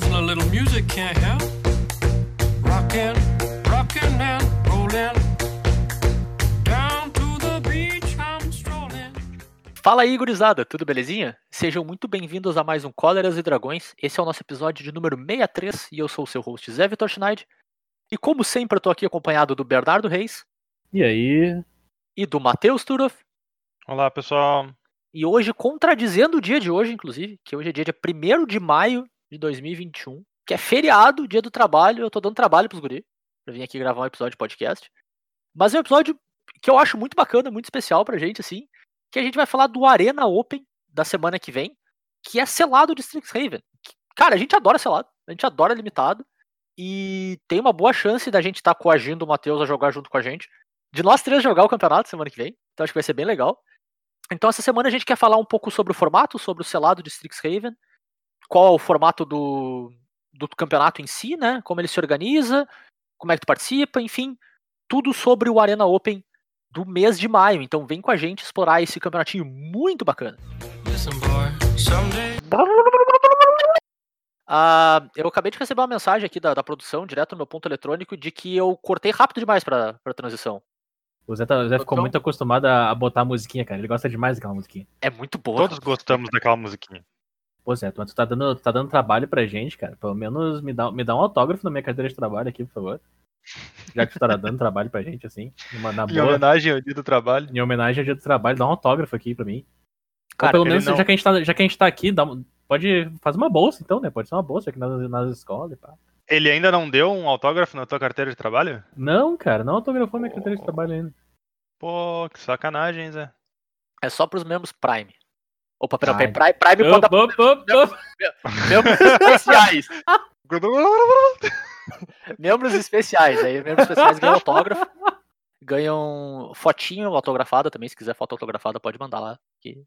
A little music can't help. Rockin', rockin' and rollin'. Down to the beach I'm strolling. Fala aí, gurizada, tudo belezinha? Sejam muito bem-vindos a mais um Cóleras e Dragões. Esse é o nosso episódio de número 63 e eu sou o seu host Zé Vitor Schneid. E como sempre, eu tô aqui acompanhado do Bernardo Reis E aí? e do Matheus Turoff. Olá, pessoal. E hoje, contradizendo o dia de hoje, inclusive, que hoje é dia de 1 de maio de 2021, que é feriado, dia do trabalho, eu tô dando trabalho pros guri, pra vir aqui gravar um episódio de podcast. Mas é um episódio que eu acho muito bacana, muito especial pra gente, assim, que a gente vai falar do Arena Open da semana que vem, que é selado de Strixhaven. Cara, a gente adora selado, a gente adora limitado, e tem uma boa chance da gente estar tá coagindo o Matheus a jogar junto com a gente. De nós três jogar o campeonato semana que vem, então acho que vai ser bem legal. Então essa semana a gente quer falar um pouco sobre o formato, sobre o selado de Strixhaven, qual é o formato do, do campeonato em si, né? Como ele se organiza, como é que tu participa, enfim, tudo sobre o Arena Open do mês de maio. Então vem com a gente explorar esse campeonatinho muito bacana. Listen, boy, someday. Ah, eu acabei de receber uma mensagem aqui da, da produção, direto no meu ponto eletrônico, de que eu cortei rápido demais pra, pra transição. O Zé, tá- o Zé ficou Então- muito acostumado a, a botar a musiquinha, cara. Ele gosta demais daquela musiquinha. É muito boa. Todos gostamos daquela musiquinha. Pô, Zé, tu, tu tá dando, tá dando trabalho pra gente, cara. Pelo menos me dá, me dá um autógrafo na minha carteira de trabalho aqui, por favor. Já que tu tá dando trabalho pra gente, assim. Numa, na Em boa. homenagem ao dia do trabalho. Em homenagem ao dia do trabalho, dá um autógrafo aqui pra mim. Ou Cara, pelo ele menos, não- já, que a gente tá, já que a gente tá aqui, dá, pode fazer uma bolsa, então, né? Pode ser uma bolsa aqui nas, nas escolas e pá. Ele ainda não deu um autógrafo na tua carteira de trabalho? Não, cara, não autografou minha carteira de trabalho ainda. Pô, que sacanagem, Zé. É só pros membros Prime. Opa, pera, Ai. pera, Prime, Prime op, op, op. membros especiais. Membros especiais. Aí, membros especiais ganham autógrafo. Ganham fotinho autografada também. Se quiser foto autografada, pode mandar lá. Que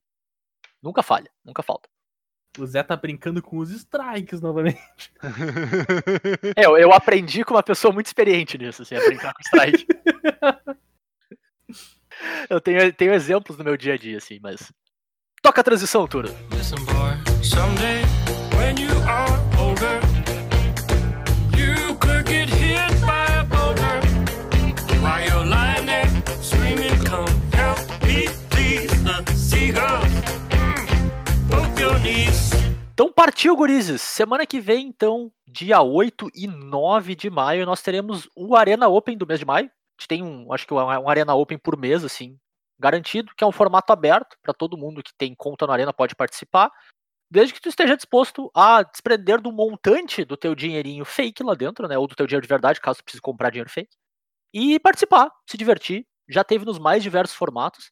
nunca falha, nunca falta. O Zé tá brincando com os strikes novamente. É, eu, eu aprendi com uma pessoa muito experiente nisso, assim, a brincar com strike. eu tenho, tenho exemplos no meu dia a dia, assim, mas. Toca a transição, Turo. Listen, boy, someday when you are older, you could get hit by a boulder while you're lying there screaming, "Come help me, please!" The seagulls mm, poke your knees. Então partiu, gurizes. Semana que vem, então, dia 8 e 9 de maio, nós teremos o Arena Open do mês de maio. A gente tem um, acho que um Arena Open por mês, assim, garantido, que é um formato aberto para todo mundo que tem conta no Arena pode participar, desde que tu esteja disposto a desprender do montante do teu dinheirinho fake lá dentro, né, ou do teu dinheiro de verdade, caso tu precise comprar dinheiro fake, e participar, se divertir. Já teve nos mais diversos formatos.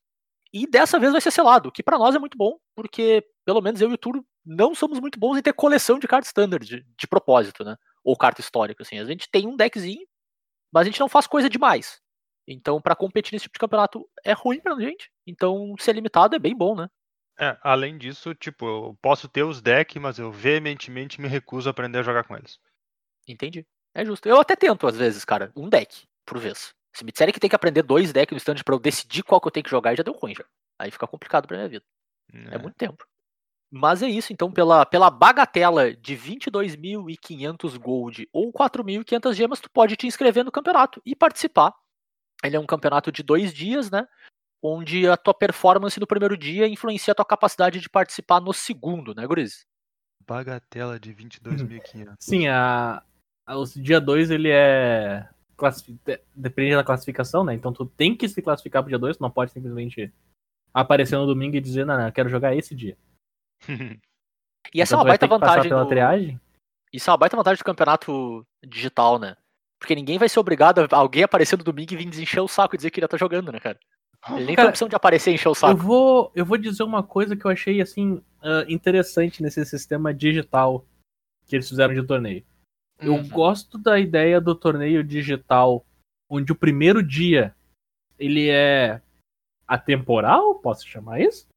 E dessa vez vai ser selado, que para nós é muito bom, porque pelo menos eu e o Turo não somos muito bons em ter coleção de carta standard, de, de propósito, né? Ou carta histórica, assim. A gente tem um deckzinho, mas a gente não faz coisa demais. Então, pra competir nesse tipo de campeonato é ruim pra gente. Então, ser limitado é bem bom, né? É, além disso, tipo, eu posso ter os decks, mas eu veementemente me recuso a aprender a jogar com eles. Entendi. É justo. Eu até tento, às vezes, cara, um deck por vez. Se me disserem que tem que aprender dois decks no standard pra eu decidir qual que eu tenho que jogar, já deu ruim já. Aí fica complicado pra minha vida. É muito tempo. Mas é isso, então, pela, pela bagatela de 22.500 gold ou 4.500 gemas, tu pode te inscrever no campeonato e participar. Ele é um campeonato de dois dias, né? Onde a tua performance no primeiro dia influencia a tua capacidade de participar no segundo, né, Guriz? Bagatela de 22.500. Sim, a, a- o dia 2 ele é. Depende da classificação, né? Então tu tem que se classificar pro dia 2, tu não pode simplesmente aparecer no domingo e dizer, não, não, eu quero jogar esse dia. E essa Então é uma baita vantagem. do- triagem. Isso é uma baita vantagem do campeonato digital, né? Porque ninguém vai ser obrigado a alguém aparecer no domingo e vir desencher o saco e dizer que ele tá jogando, né, cara? Ele nem tem a Cara, opção de aparecer e encher o Eu saco. vou, eu vou dizer uma coisa que eu achei assim ah, interessante nesse sistema digital que eles fizeram de torneio. Eu Uhum. gosto da ideia do torneio digital, onde o primeiro dia ele é atemporal, posso chamar isso?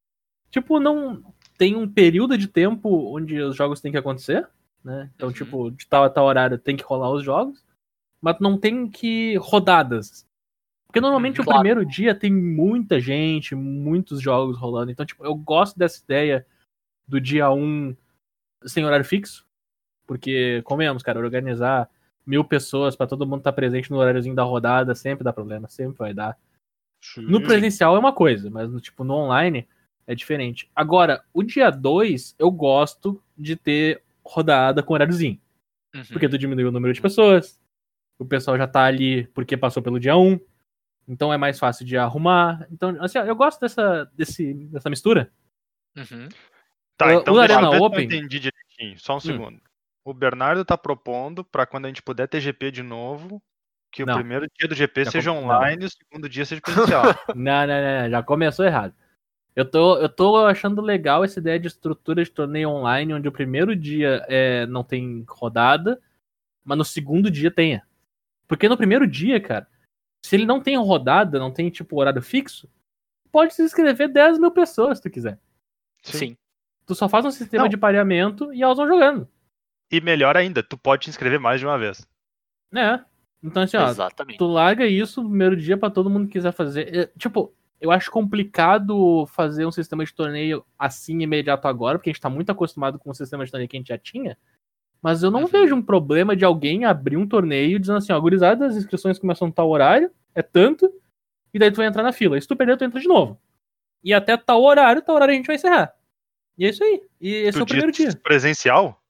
Tipo, não tem um período de tempo onde os jogos têm que acontecer, né? Então, Uhum. tipo, de tal a tal horário tem que rolar os jogos, mas não tem que rodadas. Porque normalmente Uhum, o claro. primeiro dia tem muita gente, muitos jogos rolando. Então, tipo, eu gosto dessa ideia do dia 1 sem horário fixo. Porque, comemos, cara, organizar mil pessoas pra todo mundo estar presente no horáriozinho da rodada sempre dá problema, sempre vai dar. No presencial é uma coisa, mas no, tipo, no online é diferente. Agora, o dia 2, eu gosto de ter rodada com horáriozinho. Uhum. Porque tu diminuiu o número de pessoas, o pessoal já tá ali porque passou pelo dia 1, então é mais fácil de arrumar. Então, assim, eu gosto dessa, desse, dessa mistura. Uhum. Tá, O- então o deixa Arena eu Open- entendi direitinho. Só um Hum. segundo. O Bernardo tá propondo pra quando a gente puder ter GP de novo, que Não. o primeiro dia do GP Já seja com- online e o segundo dia seja presencial. Não, não, não, não, já começou errado. Eu tô, eu tô achando legal essa ideia de estrutura de torneio online, onde o primeiro dia é, não tem rodada, mas no segundo dia tenha. Porque no primeiro dia, cara, se ele não tem rodada, não tem tipo horário fixo, pode se inscrever 10 mil pessoas se tu quiser. Sim. Tu só faz um sistema Não. de pareamento e elas vão jogando. E melhor ainda, tu pode te inscrever mais de uma vez. Né? Então, assim, ó, Exatamente. tu larga isso no primeiro dia pra todo mundo que quiser fazer. É, Tipo, eu acho complicado fazer um sistema de torneio assim imediato agora, porque a gente tá muito acostumado com o sistema de torneio que a gente já tinha. Mas eu não Uhum. vejo um problema de alguém abrir um torneio dizendo assim, ó, gurizada, as inscrições começam a tal horário, é tanto, e daí tu vai entrar na fila. E se tu perder, tu entra de novo. E até tal horário, tal horário a gente vai encerrar. E é isso aí. E esse é o tu primeiro dia. presencial?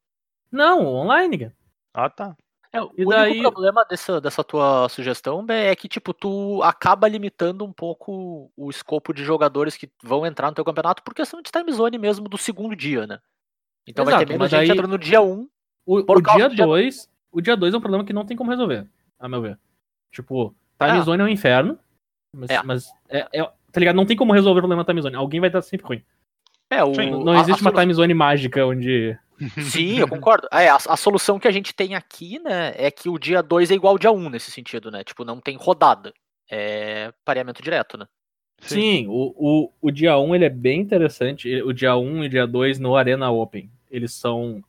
Não, online, cara. Ah, tá. É, o E único daí- problema dessa, dessa tua sugestão Bé, é que, tipo, tu acaba limitando um pouco o escopo de jogadores que vão entrar no teu campeonato por questão de time zone mesmo do segundo dia, né? Então vai Exato, ter menos gente daí- entrando no dia 1. O, Por o dia do dia 2. O dia 2 é um problema que não tem como resolver, a meu ver. Tipo, time Ah. zone é um inferno. Mas, É. mas é, é- tá ligado? Não tem como resolver o problema da time zone. Alguém vai estar sempre ruim. É, o, Sim, Não, não a- a existe uma solu- time zone mágica onde. Sim, eu concordo. É, a, a solução que a gente tem aqui, né, é que o dia 2 é igual ao dia 1 nesse sentido, né? Tipo, não tem rodada. É pareamento direto, né? Sim, o, o, o dia 1 ele é bem interessante. O dia 1 e o dia 2 no Arena Open. Eles são.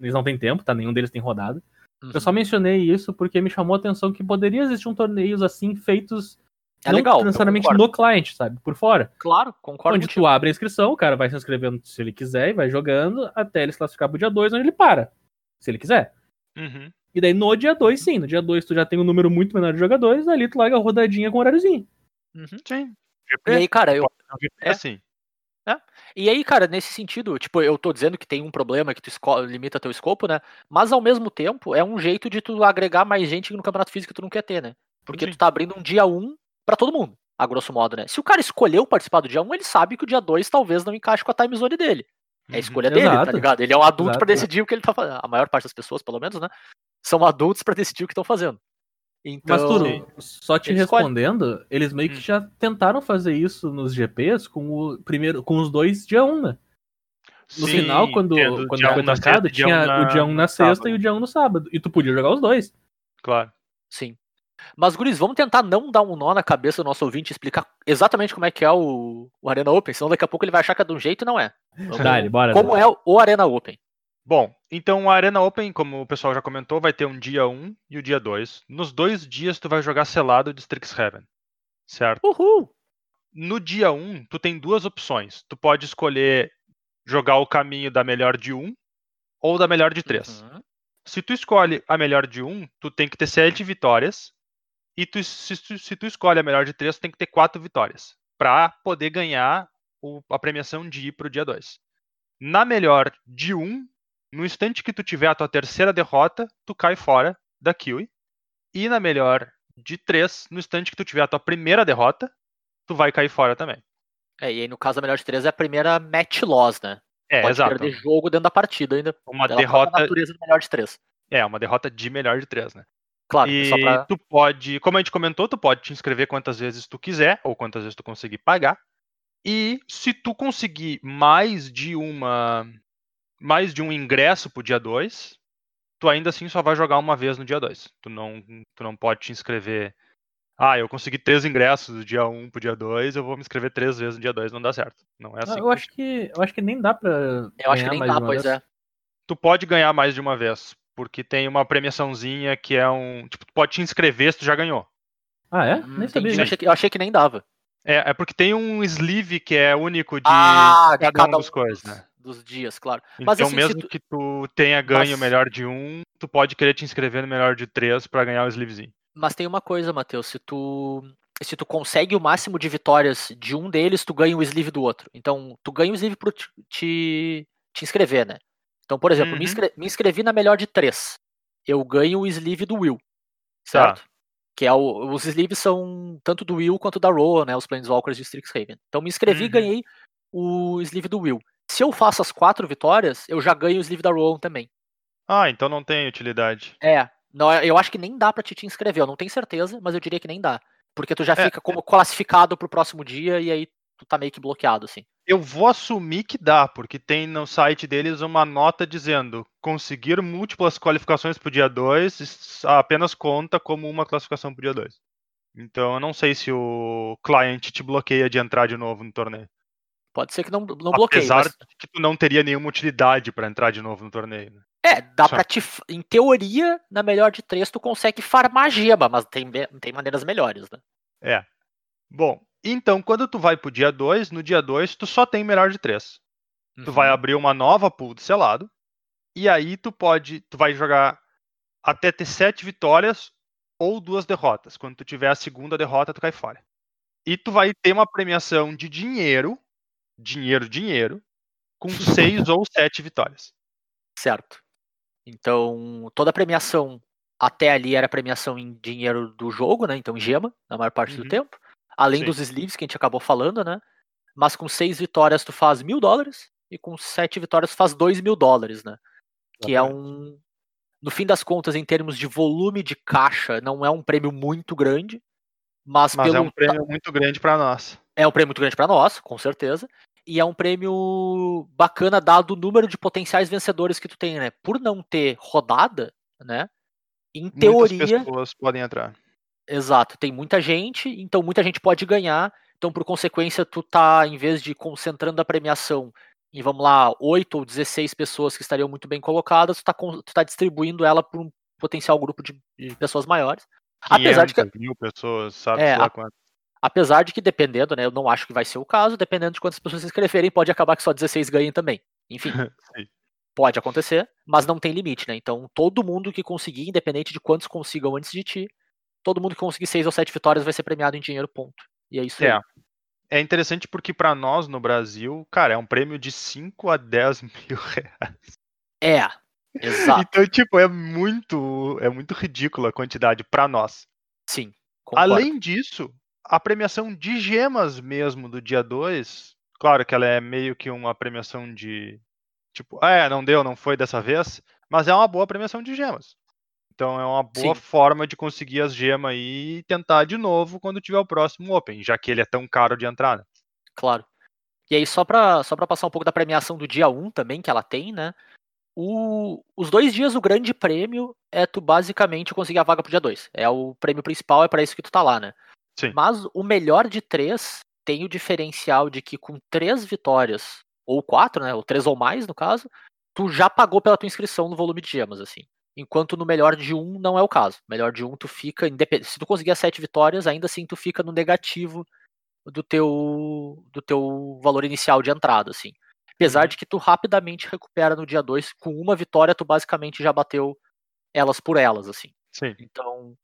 Eles não têm tempo, tá? Nenhum deles tem rodada. Uhum. Eu só mencionei isso porque me chamou a atenção que poderia existir um torneios assim feitos. É não legal, necessariamente no cliente, sabe? Por fora. Claro, concordo onde tu abre a inscrição, o cara vai se inscrevendo se ele quiser e vai jogando até ele se classificar pro dia 2, onde ele para. Se ele quiser. Uhum. E daí no dia 2, sim. No dia 2 tu já tem um número muito menor de jogadores, ali tu larga a rodadinha com horáriozinho. Uhum. Sim. E aí, cara, eu, É assim. E aí, cara, nesse sentido, tipo, eu tô dizendo que tem um problema que tu limita teu escopo, né? Mas ao mesmo tempo, é um jeito de tu agregar mais gente no campeonato físico que tu não quer ter, né? Porque Sim. tu tá abrindo um dia 1 pra todo mundo, a grosso modo, né? Se o cara escolheu participar do dia 1, ele sabe que o dia 2 talvez não encaixe com a time zone dele. É a Uhum. escolha dele, tá Exato. ligado? Ele é um adulto pra decidir o que ele tá fazendo. A maior parte das pessoas, pelo menos, né? São adultos pra decidir o que estão fazendo. Então, Mas, Turo, só te respondendo, eles meio que Hum. já tentaram fazer isso nos GPs com o primeiro, com os dois dia 1, né? No Sim, final, quando, tendo quando dia foi um na marcado, tinha um na- o dia 1 na no sexta sábado. e o dia 1 no sábado. E tu podia jogar os dois. Claro. Sim. Mas, Guris, vamos tentar não dar um nó na cabeça do nosso ouvinte e explicar exatamente como é que é o, o Arena Open, senão daqui a pouco ele vai achar que é de um jeito e não é. Vamos- Dale, bora. como é o Arena Open? Bom, então a Arena Open, como o pessoal já comentou, vai ter um dia 1 e o dia 2. Nos dois dias tu vai jogar selado de Strixhaven. Certo? Uhul! No dia 1, tu tem duas opções. Tu pode escolher jogar o caminho da melhor de 1 ou da melhor de 3. Uhum. Se tu escolhe a melhor de 1, tu tem que ter 7 vitórias. E tu- se, tu- se tu escolhe a melhor de 3, tu tem que ter 4 vitórias. Pra poder ganhar o- a premiação de ir pro dia 2. Na melhor de 1, no instante que tu tiver a tua terceira derrota, tu cai fora da Kiwi. E na melhor de 3, no instante que tu tiver a tua primeira derrota, tu vai cair fora também. É, e aí no caso a melhor de três é a primeira match loss, né? É, Pode exato. perder jogo dentro da partida ainda. Uma derrota. natureza do melhor de três. É, uma derrota de melhor de 3, né? Claro, E só pra. tu pode, como a gente comentou, tu pode te inscrever quantas vezes tu quiser, ou quantas vezes tu conseguir pagar. E se tu conseguir mais de uma mais de um ingresso pro dia 2, tu ainda assim só vai jogar uma vez no dia 2. Tu não, tu não pode te inscrever. Ah, eu consegui três ingressos do dia 1 um pro dia 2, eu vou me inscrever três vezes no dia 2, não dá certo. Não é Ah, assim. eu, acho que, eu acho que nem dá pra. Eu acho que ganhar nem mais dá, pois vez. é. tu pode ganhar mais de uma vez, porque tem uma premiaçãozinha que é um, tipo, tu pode te inscrever se tu já ganhou. Ah, é? Hum, nem sabia. eu, achei que, eu achei que nem dava. É, é porque tem um sleeve que é único de Ah, cada, cada um dos um coisas, né? dos dias, claro. Mas então, assim, se mesmo tu- que tu tenha ganho o Mas- melhor de um, tu pode querer te inscrever no melhor de três pra ganhar o sleevezinho. Mas tem uma coisa, Matheus, se tu se tu consegue o máximo de vitórias de um deles, tu ganha o sleeve do outro. Então, tu ganha o sleeve pro te, te, inscrever, né? Então, por exemplo, me, Uhum. inscre- me inscrevi na melhor de três. Eu ganho o sleeve do Will, Tá. Que é o, os sleeves são tanto do Will quanto da Roa, né? Os Planeswalkers de Strixhaven. Então, me inscrevi e Uhum. ganhei o sleeve do Will. Se eu faço as quatro vitórias, eu já ganho o sleeve da Rowan também. Ah, então não tem utilidade. É, não, eu acho que nem dá pra te, te inscrever, eu não tenho certeza, mas eu diria que nem dá. Porque tu já É, fica como classificado pro próximo dia e aí tu tá meio que bloqueado, assim. Eu vou assumir que dá, porque tem no site deles uma nota dizendo conseguir múltiplas qualificações pro dia 2 apenas conta como uma classificação pro dia 2. Então eu não sei se o client te bloqueia de entrar de novo no torneio. Pode ser que não, não bloqueie, Apesar mas... de que tu não teria nenhuma utilidade pra entrar de novo no torneio. né? É, dá pra te... Em teoria, na melhor de três, tu consegue farmar gema, mas tem, tem maneiras melhores, né? Bom, então quando tu vai pro dia 2, no dia 2 tu só tem melhor de 3. Tu vai Uhum. abrir uma nova pool de selado. E aí tu pode. Tu vai jogar até ter sete vitórias ou duas derrotas. Quando tu tiver a segunda derrota, tu cai fora. E tu vai ter uma premiação de dinheiro. Dinheiro, dinheiro. Com seis ou sete vitórias. Certo. Então, toda a premiação até ali era premiação em dinheiro do jogo, né? Então, em gema, na maior parte do Uhum. tempo. Além Sim. dos sleeves que a gente acabou falando, né? Mas com seis vitórias tu faz mil dólares e com sete vitórias tu faz dois mil dólares, né? Que é um. No fim das contas, em termos de volume de caixa, não é um prêmio muito grande. Mas, Mas pelo é um prêmio muito grande pra nós. é um prêmio muito grande para nós, com certeza. E é um prêmio bacana dado o número de potenciais vencedores que tu tem, né? Por não ter rodada, né? Em Muitas teoria, pessoas podem entrar. Exato, tem muita gente, então muita gente pode ganhar. Então, por consequência, tu tá, em vez de concentrando a premiação em, vamos lá, 8 ou 16 pessoas que estariam muito bem colocadas, tu tá, tu tá distribuindo ela para um potencial grupo de, de pessoas maiores. Apesar de que- 500 mil pessoas, sabe? É, a-. Apesar de que, dependendo, né? Eu não acho que vai ser o caso, dependendo de quantas pessoas se inscreverem, pode acabar que só 16 ganhem também. Enfim, pode acontecer, mas não tem limite, né? Então, todo mundo que conseguir, independente de quantos consigam antes de ti, todo mundo que conseguir 6 ou 7 vitórias vai ser premiado em dinheiro, ponto. E é isso É. aí. É interessante porque pra nós no Brasil, cara, é um prêmio de 5 a 10 mil reais. É, exato, Então, tipo, é muito, é muito ridícula a quantidade pra nós. sim. Concordo. Além disso, a premiação de gemas mesmo do dia 2, claro que ela é meio que uma premiação de tipo, ah, é, não deu, não foi dessa vez, mas é uma boa premiação de gemas. Então é uma boa Sim. forma de conseguir as gemas aí e tentar de novo quando tiver o próximo Open, já que ele é tão caro de entrar, né? Claro. E aí, só pra, só pra passar um pouco da premiação do dia 1 também, que ela tem, né? O, os dois dias, o grande prêmio é tu basicamente conseguir a vaga pro dia 2. É o prêmio principal, é pra isso que tu tá lá, né? Sim. Mas o melhor de três tem o diferencial de que com três vitórias, ou quatro, né? Ou três ou mais, no caso, tu já pagou pela tua inscrição no volume de gemas, assim. Enquanto no melhor de um não é o caso. Melhor de um, tu fica. Se tu conseguir as sete vitórias, ainda assim tu fica no negativo do teu do teu valor inicial de entrada, assim. Apesar Uhum. de que tu rapidamente recupera no dia 2, com uma vitória tu basicamente já bateu elas por elas, assim. Sim. Então,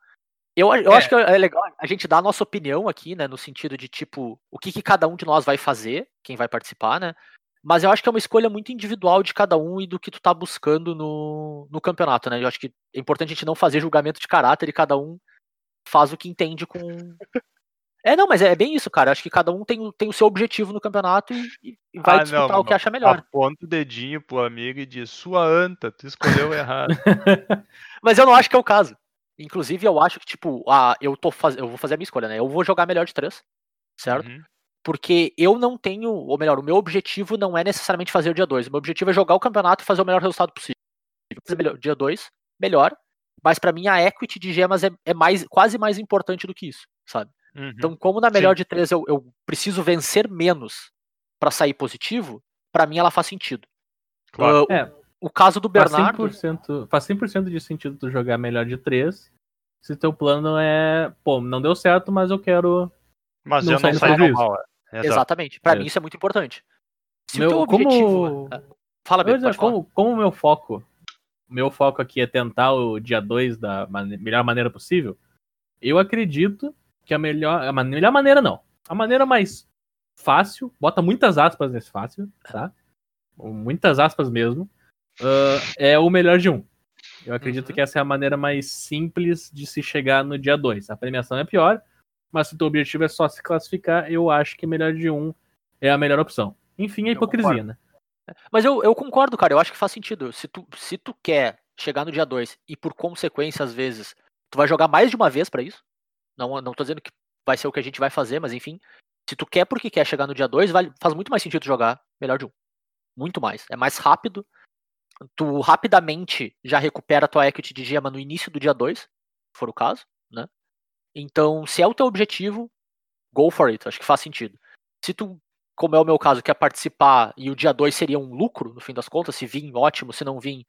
eu, eu É. acho que é legal a gente dar a nossa opinião aqui, né, no sentido de tipo, o que, que cada um de nós vai fazer, quem vai participar, né? Mas eu acho que é uma escolha muito individual de cada um e do que tu tá buscando no, no campeonato, né? Eu acho que é importante a gente não fazer julgamento de caráter e cada um faz o que entende com. É, não, mas é bem isso, cara. Eu acho que cada um tem, o- tem o seu objetivo no campeonato e, e- e vai Ah, disputar não, o que acha melhor. Aponta o dedinho pro amigo e diz: Sua anta, tu escolheu errado. Mas eu não acho que é o caso. Inclusive, eu acho que, tipo, ah, eu, tô faz... eu vou fazer a minha escolha, né? Eu vou jogar melhor de três, certo? Uhum. Porque eu não tenho, ou melhor, o meu objetivo não é necessariamente fazer o dia 2. O meu objetivo é jogar o campeonato e fazer o melhor resultado possível. Fazer melhor- Dia 2, melhor. Mas pra mim a equity de gemas é, é mais, quase mais importante do que isso, sabe? Uhum. Então, como na melhor Sim. de três eu, eu preciso vencer menos pra sair positivo, pra mim ela faz sentido. Claro. Ah, É. o caso do Faz Bernardo. 100%, faz 100% de sentido tu jogar melhor de três. Se teu plano é, pô, não deu certo, mas eu quero. Mas não eu não saí no prejuízo. mal. é. Exato. Exatamente. Pra É. mim isso é muito importante. Se Meu- o teu como- objetivo. Fala, ia Beto, dizer, pode falar. como, como o meu foco, meu foco aqui é tentar o dia 2 da mane- melhor maneira possível, eu acredito que a melhor, a man- melhor maneira não, a maneira mais fácil, bota muitas aspas nesse fácil, tá? Muitas aspas mesmo, ah, é o melhor de um. Eu acredito Uhum. que essa é a maneira mais simples de se chegar no dia 2. A premiação é pior, mas se o teu objetivo é só se classificar, eu acho que melhor de um é a melhor opção. Enfim, a Eu hipocrisia, né? Mas eu, eu concordo, cara. Eu acho que faz sentido. Se tu, se tu quer chegar no dia 2 e por consequência, às vezes, tu vai jogar mais de uma vez pra isso. Não, não tô dizendo que vai ser o que a gente vai fazer, mas enfim. Se tu quer porque quer chegar no dia 2, vale, faz muito mais sentido jogar melhor de um. Muito mais. É mais rápido. Tu rapidamente já recupera tua equity de gema no início do dia 2, se for o caso, né? Então, se é o teu objetivo, go for it. Acho que faz sentido. Se tu como é o meu caso, quer participar e o dia 2 seria um lucro, no fim das contas, se vir, ótimo, se não vir,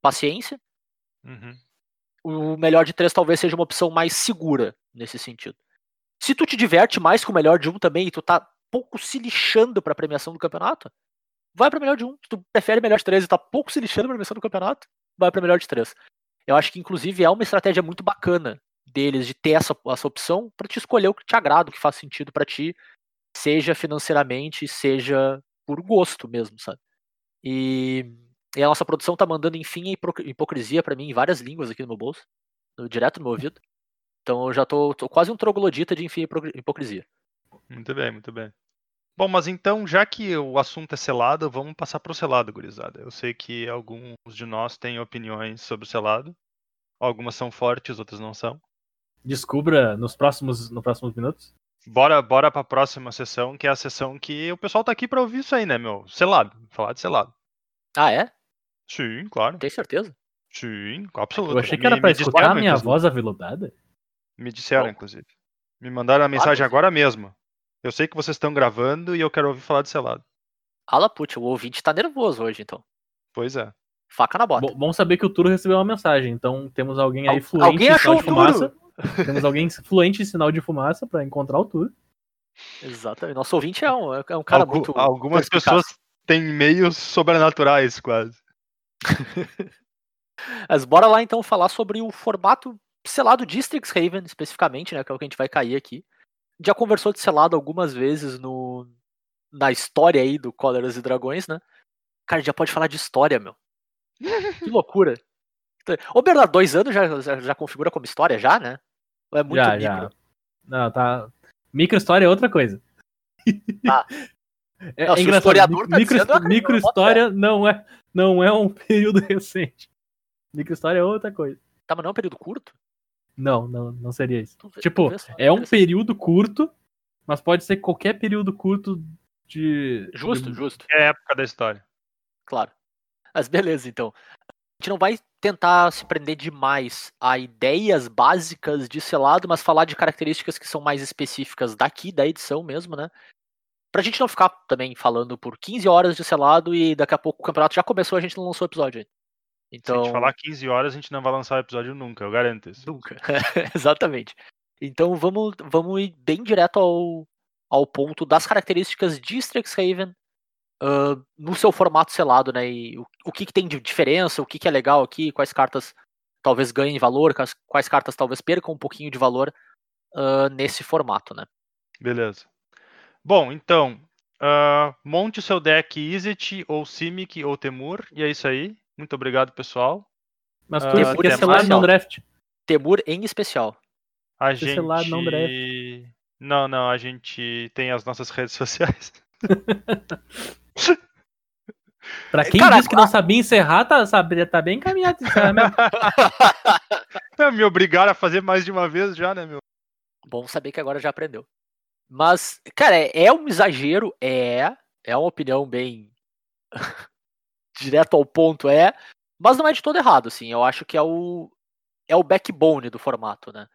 paciência. Uhum. O melhor de três talvez seja uma opção mais segura nesse sentido. Se tu te diverte mais com o melhor de um também e tu tá pouco se lixando pra premiação do campeonato, vai pra melhor de um. Se tu prefere melhor de três e tá pouco se lixando pra premiação do campeonato, vai pra melhor de três. Eu acho que, inclusive, é uma estratégia muito bacana deles de ter essa, essa opção pra te escolher o que te agrada, o que faz sentido pra ti, seja financeiramente, seja por gosto mesmo, sabe? E, e a nossa produção tá mandando, enfim, a hipocrisia pra mim em várias línguas aqui no meu bolso, no- direto no meu ouvido. Então eu já tô, tô quase um troglodita de enfim hipocrisia. Muito bem, muito bem. Bom, mas então, já que o assunto é selado, vamos passar pro selado, gurizada. Eu sei que alguns de nós têm opiniões sobre o selado. Algumas são fortes, outras não são. Descubra nos próximos, nos próximos minutos. Bora, bora pra próxima sessão, que é a sessão que o pessoal tá aqui pra ouvir isso aí, né, meu? Selado. Falar de selado. Ah, é? Sim, claro. Tem certeza? Sim, absoluto. Eu achei que era Me- pra me escutar a minha inclusive. voz aveludada. Me disseram, Não. inclusive. Me mandaram a mensagem mas- agora mesmo. Eu sei que vocês estão gravando e eu quero ouvir falar de selado. Ala putz, o ouvinte tá nervoso hoje, então. Pois é. Faca na bota. Bom, bom saber que o Turo recebeu uma mensagem, então temos alguém aí Al- fluente alguém achou de o fumaça. Turo? Temos alguém fluente em sinal de fumaça pra encontrar o Turo. Exatamente. Nosso ouvinte é um, é um cara Algu- muito. algumas perspicaz. pessoas têm meios sobrenaturais, quase. Mas bora lá então falar sobre o formato selado de Strixhaven, especificamente, né? Que é o que a gente vai cair aqui. A gente já conversou de selado algumas vezes no, na história aí do Cóleras e Dragões, né? Cara, a gente já pode falar de história, meu. Que loucura. Ô, Bernardo, dois anos já, já, já configura como história, já, né? Ou é muito já, micro? já. Não, tá. Micro história é outra coisa. Ah. É, Não, é engraçado. historiador tá micro, dizendo, micro história não é, não é um período recente. Micro história é outra coisa. Tá, mas não é um período curto? Não, não, não seria isso. Tu vê- Tipo, tu É um período curto, mas pode ser qualquer período curto de. Justo, de- justo. É a época da história. Claro. Mas beleza, então. A gente não vai tentar se prender demais a ideias básicas de selado, mas falar de características que são mais específicas daqui, da edição mesmo, né? Pra gente não ficar também falando por 15 horas de selado e daqui a pouco o campeonato já começou a gente não lançou o episódio ainda. Se a Então. gente falar 15 horas, a gente não vai lançar o episódio nunca, eu garanto isso. Nunca. Exatamente. Então vamos, vamos ir bem direto ao, ao ponto das características de Strixhaven ah, no seu formato selado, né? E o, o que, que tem de diferença, o que, que é legal aqui, quais cartas talvez ganhem valor, quais, quais cartas talvez percam um pouquinho de valor ah, nesse formato, né? Beleza. Bom, então, ah, monte o seu deck Izzet, ou Simic, ou Temur, e é isso aí. Muito obrigado, pessoal. Mas tu tem quer mais, selado não draft. Temur em especial. A Esse gente. lado não draft. Não, não, a gente tem as nossas redes sociais. Pra quem Cara, disse que não sabia encerrar, tá, sabe, tá bem encaminhado encerramento. É, me obrigaram a fazer mais de uma vez já, né, meu? Bom saber que agora já aprendeu. Mas, cara, é, é um exagero, é. É uma opinião bem direto ao ponto, é. Mas não é de todo errado, assim. Eu acho que é o. É o backbone do formato, né?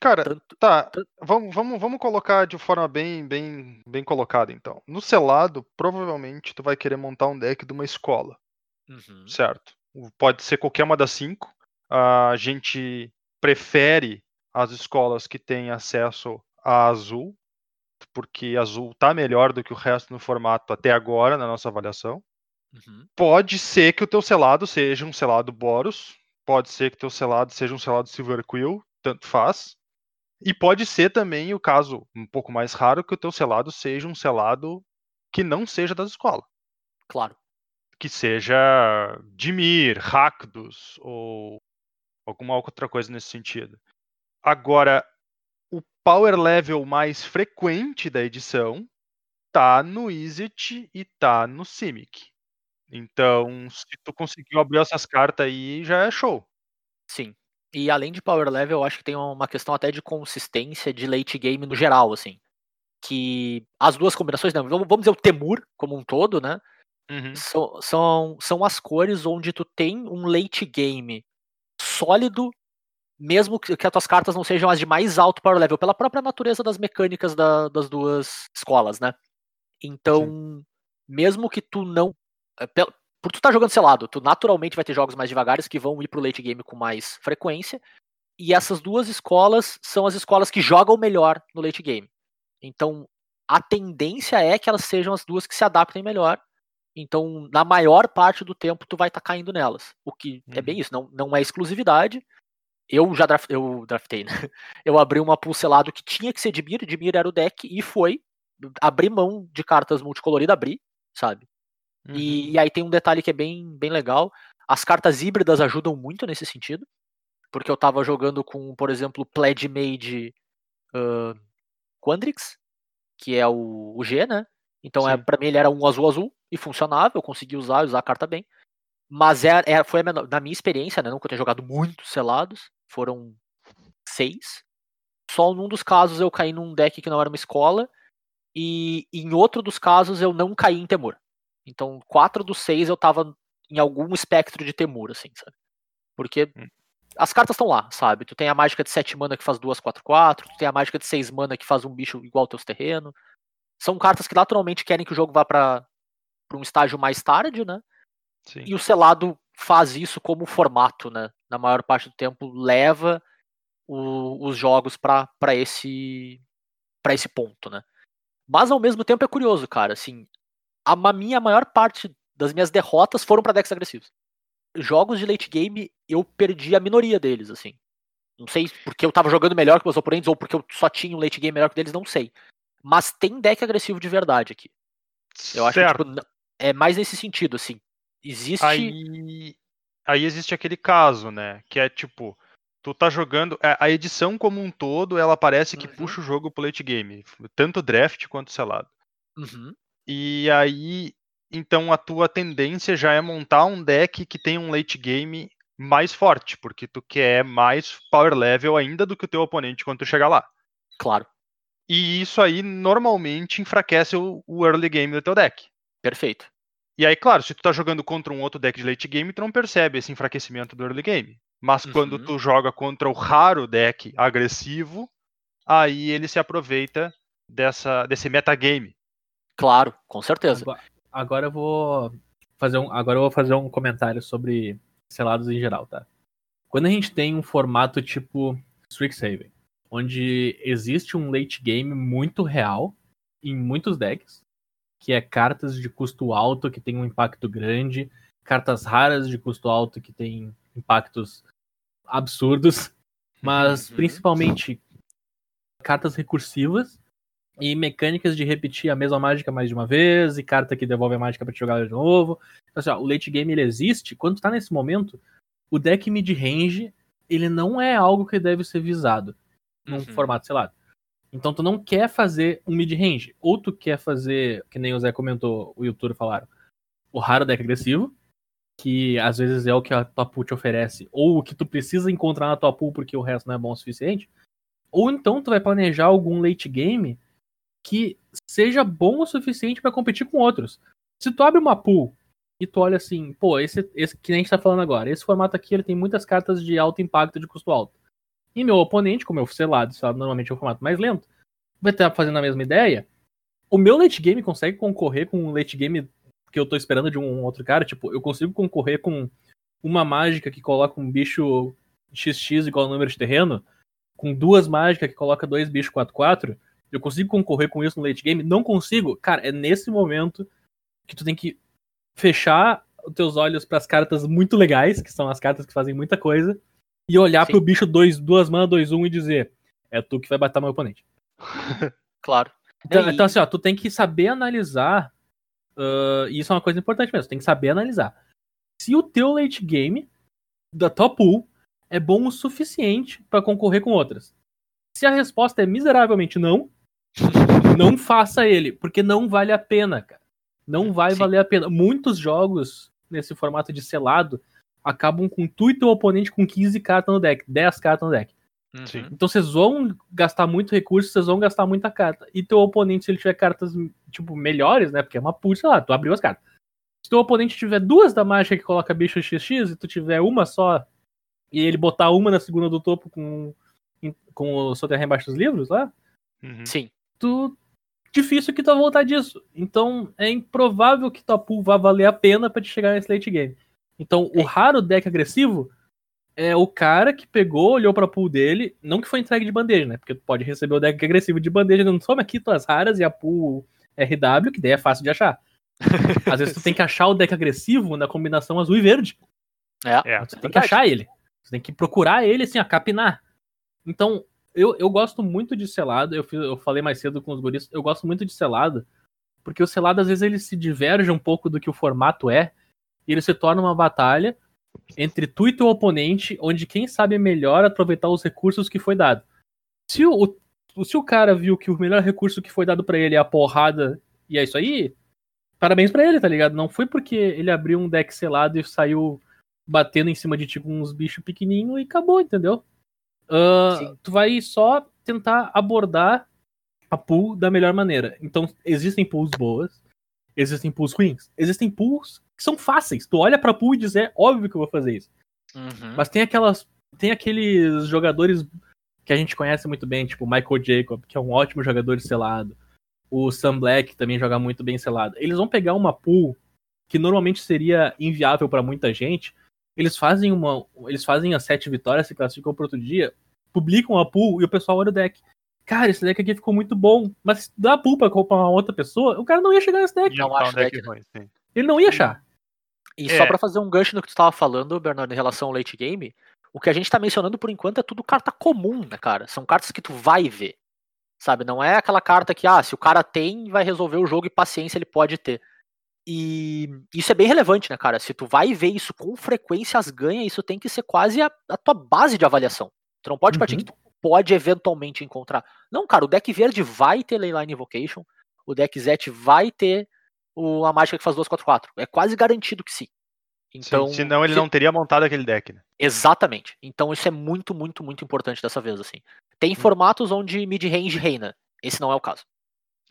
Cara, Tanto, tá. tanto- Vamos, vamos, vamos colocar de forma bem, bem, bem colocada, então. No selado, provavelmente tu vai querer montar um deck de uma escola. Uhum. certo? Pode ser qualquer uma das cinco. A gente prefere as escolas que têm acesso a azul. porque azul tá melhor do que o resto no formato até agora, na nossa avaliação. Uhum. Pode ser que o teu selado seja um selado Boros, pode ser que o teu selado seja um selado Silver Quill, tanto faz. E pode ser também o caso um pouco mais raro que o teu selado seja um selado que não seja das escolas. Claro. Que seja Dimir, Rakdos ou alguma outra coisa nesse sentido. Agora, o power level mais frequente da edição tá no Izzet e tá no Simic. Então, se tu conseguiu abrir essas cartas aí, já é show. Sim. E além de power level, eu acho que tem uma questão até de consistência de late game no geral, assim. Que as duas combinações, não, vamos dizer o Temur como um todo, né? Uhum. São, são, são as cores onde tu tem um late game sólido, mesmo que, que as tuas cartas não sejam as de mais alto power level, pela própria natureza das mecânicas da- das duas escolas, né? Então, mesmo que tu não. Por tu estar jogando selado, tu naturalmente vai ter jogos mais devagares que vão ir pro late game com mais frequência. E essas duas escolas são as escolas que jogam melhor no late game. Então, a tendência é que elas sejam as duas que se adaptem melhor. Então, na maior parte do tempo, tu vai estar caindo nelas. O que é bem isso, não, não é exclusividade. Eu já draf- eu draftei, né? Eu abri uma pulselado que tinha que ser de Mir, de Mir era o deck, e foi. Abri mão de cartas multicoloridas, abri, sabe? Uhum. E, e aí tem um detalhe que é bem, bem legal. As cartas híbridas ajudam muito nesse sentido. Porque eu tava jogando com, por exemplo, Pledge Made uh, Quandrix, que é o, o G, né? Então é, pra mim ele era um azul azul e funcionava, eu consegui usar, usar a carta bem. Mas é, é- foi a menor- na minha experiência, né? Nunca tenho jogado muitos selados. Foram seis. Só num dos casos eu caí num deck que não era uma escola. E em outro dos casos eu não caí em Temur. Então, quatro dos seis eu tava em algum espectro de Temur, assim, sabe? Porque Hum. as cartas estão lá, sabe? Tu tem a mágica de 7 mana que faz duas 4 4 tu tem a mágica de 6 mana que faz um bicho igual aos teus terrenos. São cartas que naturalmente querem que o jogo vá pra, pra um estágio mais tarde, né? Sim. E o selado faz isso como formato, né? Na maior parte do tempo leva o- os jogos pra pra esse para esse ponto, né? Mas ao mesmo tempo é curioso, cara, assim, a minha maior parte das minhas derrotas foram pra decks agressivos. Jogos de late game eu perdi a minoria deles, assim. Não sei porque eu tava jogando melhor que meus oponentes ou porque eu só tinha um late game melhor que deles, não sei. Mas tem deck agressivo de verdade aqui. Eu acho certo. que tipo, é mais nesse sentido, assim. Existe Aí, aí existe aquele caso, né? Que é tipo, tu tá jogando. a- A edição como um todo, ela parece que Uhum. puxa o jogo pro late game. Tanto draft quanto selado. Uhum. E aí, então a tua tendência já é montar um deck que tem um late game mais forte, porque tu quer mais power level ainda do que o teu oponente quando tu chegar lá. Claro, E isso aí normalmente enfraquece o, o early game do teu deck. perfeito. E aí, claro, se tu tá jogando contra um outro deck de late game, tu não percebe esse enfraquecimento do early game. Mas quando Uhum. tu joga contra o raro deck agressivo, aí ele se aproveita dessa, desse metagame. Claro, com certeza. Agora, agora eu vou fazer um, agora eu vou fazer um comentário sobre selados em geral, tá? Quando a gente tem um formato tipo Strixhaven, onde existe um late game muito real em muitos decks, que é cartas de custo alto que tem um impacto grande, cartas raras de custo alto que tem impactos absurdos, mas Uhum. principalmente cartas recursivas e mecânicas de repetir a mesma mágica mais de uma vez, e carta que devolve a mágica pra te jogar de novo. Então, assim, ó, o late game ele existe. Quando tá nesse momento, o deck mid-range ele não é algo que deve ser visado num Uhum. formato selado. Então tu não quer fazer um mid-range, ou tu quer fazer, que nem o Zé comentou, o YouTube falaram, o raro deck agressivo, que às vezes é o que a tua pool te oferece, ou o que tu precisa encontrar na tua pool porque o resto não é bom o suficiente. Ou então tu vai planejar algum late game que seja bom o suficiente pra competir com outros. Se tu abre uma pool e tu olha assim, pô, esse, esse que a gente tá falando agora, esse formato aqui ele tem muitas cartas de alto impacto de custo alto. E meu oponente, como eu selado, selado normalmente é o formato mais lento, vai estar fazendo a mesma ideia. O meu late game consegue concorrer com um late game que eu tô esperando de um outro cara. Tipo, eu consigo concorrer com uma mágica que coloca um bicho XX igual ao número de terreno, com duas mágicas que coloca dois bichos 4-4, Eu consigo concorrer com isso no late game? Não consigo. Cara, é nesse momento que tu tem que fechar os teus olhos para as cartas muito legais, que são as cartas que fazem muita coisa, e olhar Sim. pro bicho dois, duas mana, dois, um e dizer: é tu que vai matar meu oponente. Claro. Então, E- então, assim, ó, tu tem que saber analisar. ah, e isso é uma coisa importante mesmo, tu tem que saber analisar. Se o teu late game da tua pool é bom o suficiente pra concorrer com outras. Se a resposta é miseravelmente não, não faça ele, porque não vale a pena, cara. Não vai Sim. valer a pena. Muitos jogos nesse formato de selado acabam com tu e teu oponente com 15 cartas no deck, 10 cartas no deck. Uhum. Sim. Então vocês vão gastar muito recurso, vocês vão gastar muita carta. E teu oponente, se ele tiver cartas, tipo, melhores, né? Porque é uma pool, sei lá, tu abriu as cartas. Se teu oponente tiver duas da mágica que coloca bicho XX e tu tiver uma só, e ele botar uma na segunda do topo com, com o Soterra embaixo dos livros lá, Uhum. Sim. Tu. Difícil que tu vai voltar disso. Então é improvável que tua pool vá valer a pena pra te chegar nesse late game. Então o É. raro deck agressivo é o cara que pegou, olhou pra pool dele, não que foi entregue de bandeja, né? Porque tu pode receber o deck agressivo de bandeja, não toma aqui tuas raras e a pool RW, que daí é fácil de achar. Às vezes tu tem que achar o deck agressivo na combinação azul e verde. É. É. Você tem que Verdade. achar ele. Você tem que procurar ele, assim, a capinar. Então, eu, eu gosto muito de selado. Eu, fiz- eu falei mais cedo com os guris. Eu gosto muito de selado. Porque o selado, às vezes, ele se diverge um pouco do que o formato é. E ele se torna uma batalha entre tu e teu oponente, onde quem sabe melhor aproveitar os recursos que foi dado. Se o, se o cara viu que o melhor recurso que foi dado pra ele é a porrada, e é isso aí, parabéns pra ele, tá ligado? Não foi porque ele abriu um deck selado e saiu batendo em cima de ti com uns bichos pequenininhos e acabou, entendeu? Sim. tu vai só tentar abordar a pool da melhor maneira. Então, existem pools boas, existem pools ruins, existem pools que são fáceis. Tu olha pra pool e diz, é óbvio que eu vou fazer isso. Uhum. Mas tem aquelas. Tem aqueles jogadores que a gente conhece muito bem, tipo o Michael Jacob, que é um ótimo jogador de selado. O Sam Black também joga muito bem selado. Eles vão pegar uma pool que normalmente seria inviável pra muita gente. Eles fazem uma. Eles fazem as sete vitórias, se classificam pro outro dia, publicam a pool e o pessoal olha o deck. Cara, esse deck aqui ficou muito bom. Mas se dá a pool pra comprar uma outra pessoa, o cara não ia chegar nesse deck. Não ficar acho deck deck, ruim, sim. Ele não ia achar. E É. só pra fazer um gancho no que tu tava falando, Bernardo, em relação ao late game, o que a gente tá mencionando por enquanto é tudo carta comum, né, cara? São cartas que tu vai ver. Sabe? Não é aquela carta que, ah, se o cara tem, vai resolver o jogo e paciência ele pode ter. E isso é bem relevante, né, cara? Se tu vai ver isso com frequência, as ganha, isso tem que ser quase a, a tua base de avaliação. Tu não pode partir Uhum. que tu pode eventualmente encontrar. Não, cara, o deck verde vai ter Leyline Invocation, o deck Zet vai ter o, a mágica que faz 2-4-4. É quase garantido que sim. Então, Sim, senão ele se- não teria montado aquele deck, né? Exatamente. Então isso é muito, muito, muito importante dessa vez, assim. Tem formatos onde mid-range reina. Esse não é o caso.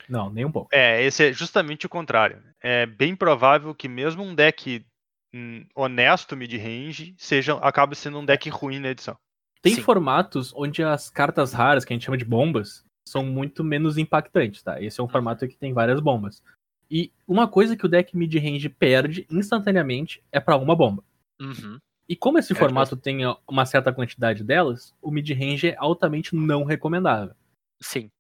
Não, nem um pouco. É, esse é justamente o contrário. É bem provável que mesmo um deck hum, honesto mid-range seja, acabe sendo um deck ruim na edição. Tem Sim. formatos onde as cartas raras, que a gente chama de bombas, são muito menos impactantes, tá? Esse é um formato que tem várias bombas. E uma coisa que o deck mid-range perde instantaneamente é pra uma bomba. Uhum. E como esse É, formato tem uma certa quantidade delas, o mid-range é altamente não recomendável. Sim.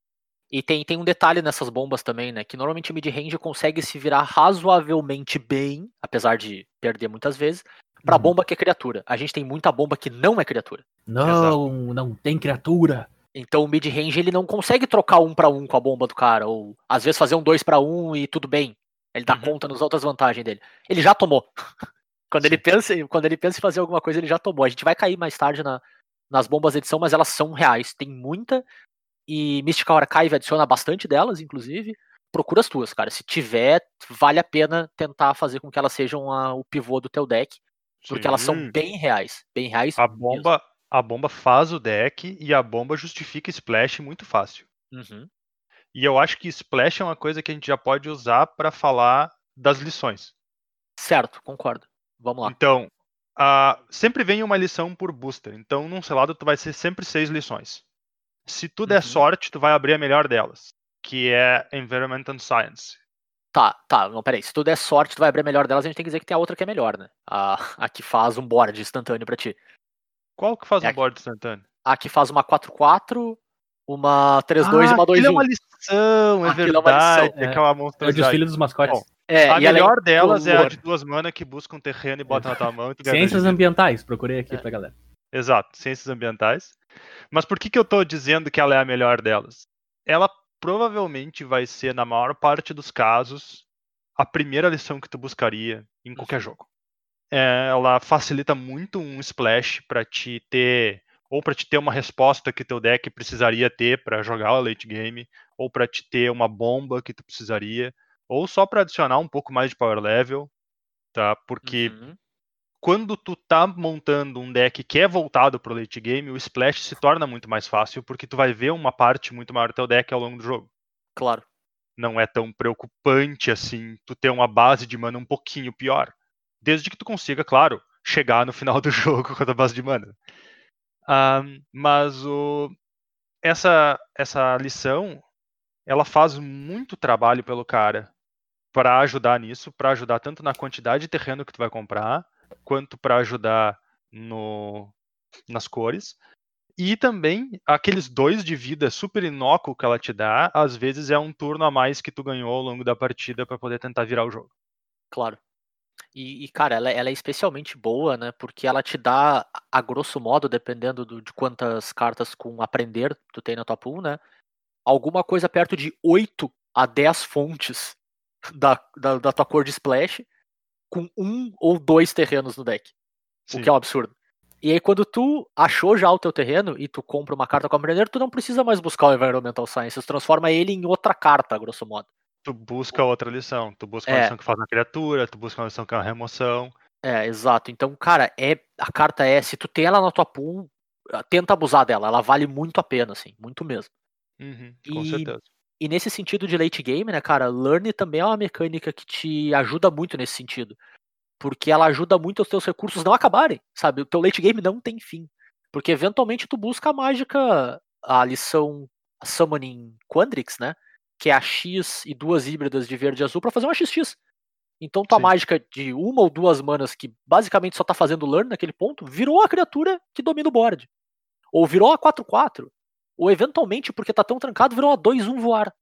E tem, tem um detalhe nessas bombas também, né? Que normalmente o mid-range consegue se virar razoavelmente bem, apesar de perder muitas vezes, pra Uhum. bomba que é criatura. A gente tem muita bomba que não é criatura. Não, não tem criatura. Então o mid-range ele não consegue trocar um pra um com a bomba do cara, ou às vezes fazer um dois pra um e tudo bem. Ele dá Uhum. conta nas outras vantagens dele. Ele já tomou. quando, ele pensa, quando ele pensa em fazer alguma coisa, ele já tomou. A gente vai cair mais tarde na- nas bombas de edição, mas elas são reais. Tem muita. E Mystical Archive adiciona bastante delas, inclusive. Procura as tuas, cara. Se tiver, vale a pena tentar fazer com que elas sejam a- o pivô do teu deck. Porque elas são Sim. bem reais. Bem reais. A mesmo. bomba, a bomba faz o deck e a bomba justifica splash muito fácil. Uhum. E eu acho que splash é uma coisa que a gente já pode usar para falar das lições. Certo, concordo. Vamos lá. Então, sempre vem uma lição por booster. Então, num selado, tu vai ser sempre seis lições. Se tu der Uhum. sorte, tu vai abrir a melhor delas, que é Environment and Science. Tá, tá, não, peraí. Se tu der sorte, tu vai abrir a melhor delas, a gente tem que dizer que tem a outra que é melhor, né? A, a que faz um board instantâneo pra ti. Qual que faz É um aqui. board instantâneo? A que faz uma 4-4 uma 3-2 e uma 2-1. aquilo é uma lição, é Aquilo é uma lição. verdade. É. aquela É o desfile dos mascotes. Bom, É, a e é melhor delas é a de duas mana que busca um terreno e bota na tua mão e Ciências ambientais, procurei aqui É. pra galera. Exato, ciências ambientais. Mas por que, que eu tô dizendo que ela é a melhor delas? Ela provavelmente vai ser, na maior parte dos casos, a primeira lição que tu buscaria em qualquer jogo. É, ela facilita muito um splash para te ter ou para te ter uma resposta que teu deck precisaria ter para jogar o late game, ou para te ter uma bomba que tu precisaria, ou só para adicionar um pouco mais de power level, tá? Porque Uhum. Quando tu tá montando um deck que é voltado pro late game, o splash se torna muito mais fácil, porque tu vai ver uma parte muito maior do teu deck ao longo do jogo. Claro. Não é tão preocupante assim tu ter uma base de mana um pouquinho pior. Desde que tu consiga, claro, chegar no final do jogo com a tua base de mana. Ahn, mas o, essa, essa lição, ela faz muito trabalho pelo cara para ajudar nisso, para ajudar tanto na quantidade de terreno que tu vai comprar, quanto para ajudar no, nas cores. E também aqueles dois de vida super inócuo que ela te dá, às vezes é um turno a mais que tu ganhou ao longo da partida para poder tentar virar o jogo. Claro. E, e, cara, ela, ela é especialmente boa, né? Porque ela te dá, a grosso modo, dependendo do- de quantas cartas com aprender tu tem na tua pool, né? Alguma coisa perto de 8 a 10 fontes da, da, da tua cor de splash, com um ou dois terrenos no deck. Sim. O que é um absurdo. E aí, quando tu achou já o teu terreno e tu compra uma carta com aprender, tu não precisa mais buscar o Environmental Science, tu transforma ele em outra carta, grosso modo. Tu busca outra lição. Tu busca uma É. lição que faz uma criatura, tu busca uma lição que é uma remoção. É, exato. Então, cara, é a carta é, se tu tem ela na tua pool, tenta abusar dela, ela vale muito a pena, assim, muito mesmo. Uhum, com E- certeza. E nesse sentido de late game, né, cara, Learn também é uma mecânica que te ajuda muito nesse sentido. Porque ela ajuda muito os teus recursos não acabarem, sabe? O teu late game não tem fim. Porque eventualmente tu busca a mágica, a lição Summoning Quandrix, né? Que é a X e duas híbridas de verde e azul pra fazer uma XX. Então tua Sim. mágica de uma ou duas manas que basicamente só tá fazendo learn naquele ponto, virou a criatura que domina o board. Ou virou a 4-4. Ou eventualmente, porque tá tão trancado, virou a 2-1 voar.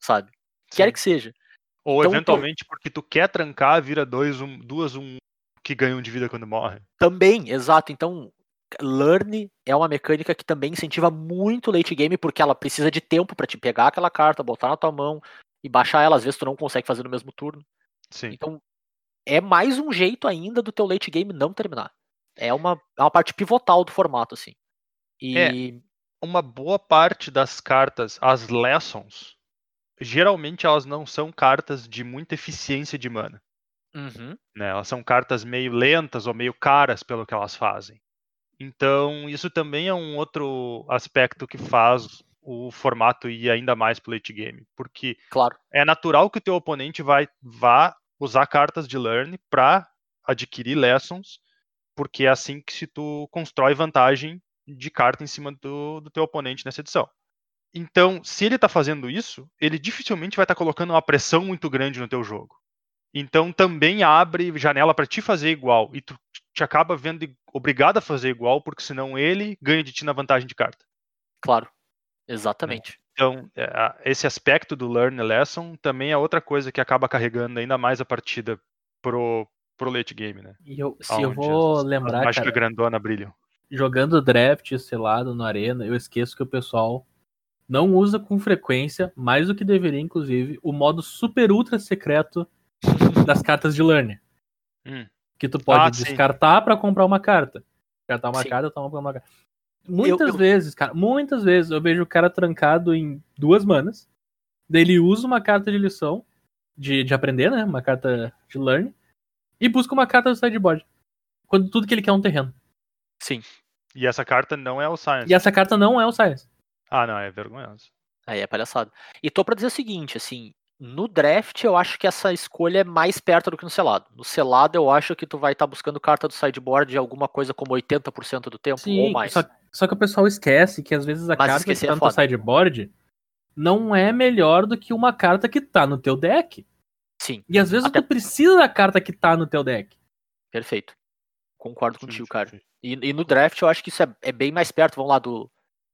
Sabe? Quer Sim. que seja. Ou então, tu- eventualmente porque tu quer trancar, vira dois, um, duas, um que ganham de vida quando morre. Também, exato. Então, learn é uma mecânica que também incentiva muito o late game, porque ela precisa de tempo pra te pegar aquela carta, botar na tua mão e baixar ela. Às vezes tu não consegue fazer no mesmo turno. Sim. Então, é mais um jeito ainda do teu late game não terminar. É uma, é uma parte pivotal do formato, assim. E. Uma boa parte das cartas, as lessons, geralmente elas não são cartas de muita eficiência de mana. Uhum, né? Elas são cartas meio lentas ou meio caras pelo que elas fazem. Então, isso também é um outro aspecto que faz o formato ir ainda mais pro late game, porque claro. é natural que o teu oponente vai vá usar cartas de learn para adquirir lessons, porque é assim que se tu constrói vantagem de carta em cima do, do teu oponente nessa edição. Então, se ele está fazendo isso, ele dificilmente vai estar colocando uma pressão muito grande no teu jogo. Então também abre janela para te fazer igual e tu te acaba vendo obrigado a fazer igual, porque senão ele ganha de ti na vantagem de carta. Claro. Exatamente. Então, é, esse aspecto do Learn Lesson também é outra coisa que acaba carregando ainda mais a partida pro, pro late game, né? E eu, se Aonde eu vou as- lembrar, a mágica cara, grandona brilham. Jogando draft selado no Arena, eu esqueço que o pessoal não usa com frequência, mais do que deveria, inclusive, o modo super ultra secreto das cartas de Learn. Hum. Que tu pode Ah, descartar pra comprar uma carta. Descartar uma Sim. carta, toma uma carta. Muitas eu- vezes, cara, muitas vezes eu vejo o cara trancado em duas manas. Daí ele usa uma carta de lição, de, de aprender, né? Uma carta de learn. E busca uma carta do sideboard. Quando tudo que ele quer é um terreno. Sim. E essa carta não é o Science. E essa carta não é o Science. Ah, não, é vergonhoso. Aí é palhaçada. E tô pra dizer o seguinte, assim, no draft eu acho que essa escolha é mais perto do que no selado. No selado eu acho que tu vai estar buscando carta do sideboard alguma coisa como 80% do tempo ou mais. Só, só que o pessoal esquece que às vezes a Mas carta que esquecer tá é no sideboard não é melhor do que uma carta que tá no teu deck. Sim, E às vezes Até- tu precisa da carta que tá no teu deck. perfeito. Concordo Sim, contigo, sim, cara. sim. E, e no draft eu acho que isso é, é bem mais perto, vamos lá, do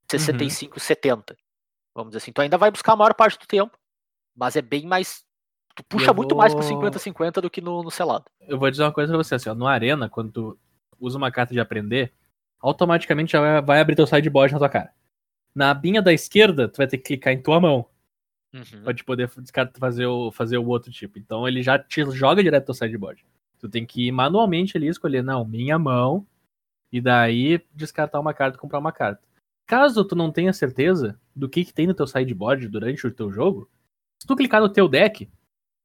65, 70. Vamos dizer assim. Tu ainda vai buscar a maior parte do tempo, mas é bem mais. Tu puxa Eu muito mais pro vou- 50-50 do que no, no selado. Eu vou dizer uma coisa pra você, assim, ó, no Arena, quando tu usa uma carta de aprender, automaticamente já vai, abrir teu sideboard na tua cara. Na abinha da esquerda, tu vai ter que clicar em tua mão Uhum. pra te poder fazer o, fazer o outro tipo. Então ele já te joga direto teu sideboard. Tu tem que ir manualmente ali escolher, não, minha mão, e daí descartar uma carta e comprar uma carta. Caso tu não tenha certeza do que, que tem no teu sideboard durante o teu jogo, se tu clicar no teu deck,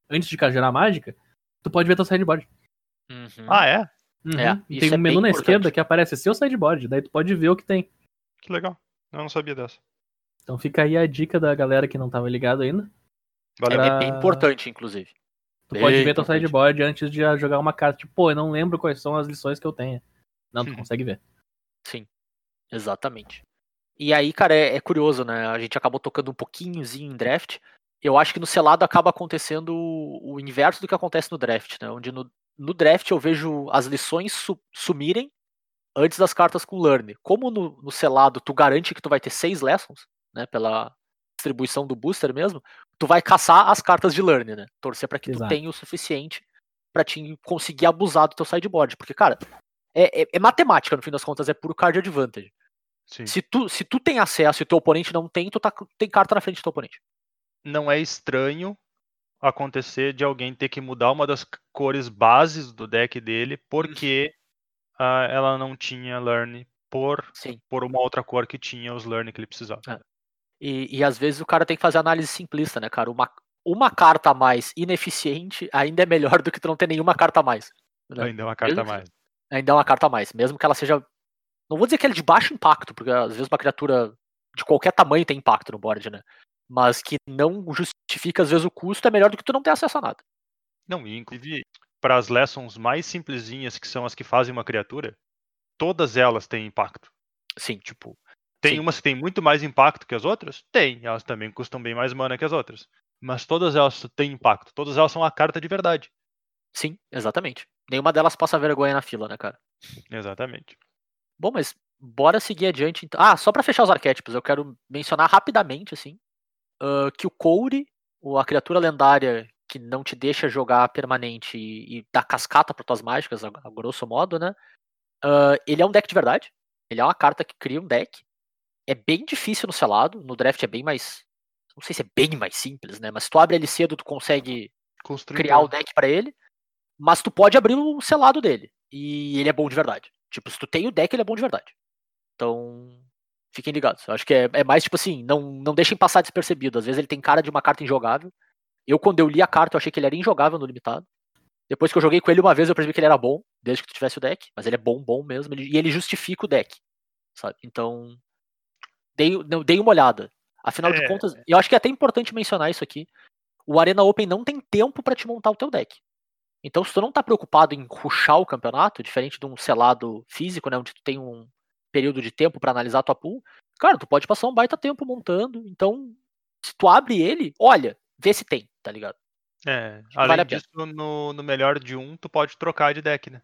antes de gerar mágica, tu pode ver teu sideboard. Uhum. Ah, é? Uhum. É, E isso tem é um menu bem na importante. esquerda que aparece seu sideboard, daí tu pode ver o que tem. Que legal. Eu não sabia dessa. Então fica aí a dica da galera que não tava ligado ainda. É, Valeu. Pra- é bem importante, inclusive. Tu Bem pode ver teu sideboard antes de jogar uma carta. Tipo, pô, eu não lembro quais são as lições que eu tenho. Não, tu Uhum. consegue ver. Exatamente. E aí, cara, é, é curioso, né? A gente acabou tocando um pouquinhozinho em draft. Eu acho que no selado acaba acontecendo o, o inverso do que acontece no draft, né? Onde no, no draft eu vejo as lições su- sumirem antes das cartas com learn. Como no, no selado tu garante que tu vai ter seis lessons, né? Pela distribuição do booster mesmo, tu vai caçar as cartas de learn, né? Torcer pra que tu Exato. tenha o suficiente pra te conseguir abusar do teu sideboard. Porque, cara, é, é- é matemática, no fim das contas, é puro card advantage. Sim. Se tu, se tu tem acesso e o teu oponente não tem, tu tá, tem carta na frente do teu oponente. Não é estranho acontecer de alguém ter que mudar uma das cores bases do deck dele porque ah, ela não tinha learn por, Sim. por uma outra cor que tinha os learn que ele precisava. E, e às vezes o cara tem que fazer análise simplista, né, cara? Uma, uma carta a mais ineficiente ainda é melhor do que tu não ter nenhuma carta a mais. né? Ainda é uma carta a mais. Ainda é uma carta a mais. Mesmo que ela seja. Não vou dizer que ela é de baixo impacto, porque às vezes uma criatura de qualquer tamanho tem impacto no board, né? Mas que não justifica, às vezes, o custo é melhor do que tu não ter acesso a nada. Não, e inclusive para as lessons mais simplesinhas, que são as que fazem uma criatura, todas elas têm impacto. Sim. Tipo, tem Sim. umas que têm muito mais impacto que as outras? Tem. Elas também custam bem mais mana que as outras. Mas todas elas têm impacto. Todas elas são a carta de verdade. Sim, exatamente. Nenhuma delas passa vergonha na fila, né, cara? Exatamente. Bom, mas bora seguir adiante. Então. Ah, só pra fechar os arquétipos, eu quero mencionar rapidamente, assim, ah, que o Coure, o- a criatura lendária que não te deixa jogar permanente e, e dá cascata para tuas mágicas, a, a grosso modo, né? ah, ele é um deck de verdade. Ele é uma carta que cria um deck. É bem difícil no selado. No draft é bem mais. Não sei se é bem mais simples, né? Mas se tu abre ele cedo, tu consegue Construir criar o deck pra ele, mas tu pode abrir o selado dele. E ele é bom de verdade. Tipo, se tu tem o deck, ele é bom de verdade. Então, fiquem ligados. Eu acho que é, é mais tipo assim, não, não deixem passar despercebido. Às vezes ele tem cara de uma carta injogável. Eu, quando eu li a carta, eu achei que ele era injogável no limitado. Depois que eu joguei com ele uma vez, eu percebi que ele era bom, desde que tu tivesse o deck. Mas ele é bom, bom mesmo. ele- e ele justifica o deck. Sabe? Então, dei, não, dei uma olhada. Afinal de É. contas, e eu acho que é até importante mencionar isso aqui. O Arena Open não tem tempo pra te montar o teu deck. Então, se tu não tá preocupado em ruxar o campeonato, diferente de um selado físico, né, onde tu tem um período de tempo pra analisar a tua pool, cara, tu pode passar um baita tempo montando. Então, se tu abre ele, olha, vê se tem, tá ligado? É, vale além pena. disso, no, no melhor de um, tu pode trocar de deck, né?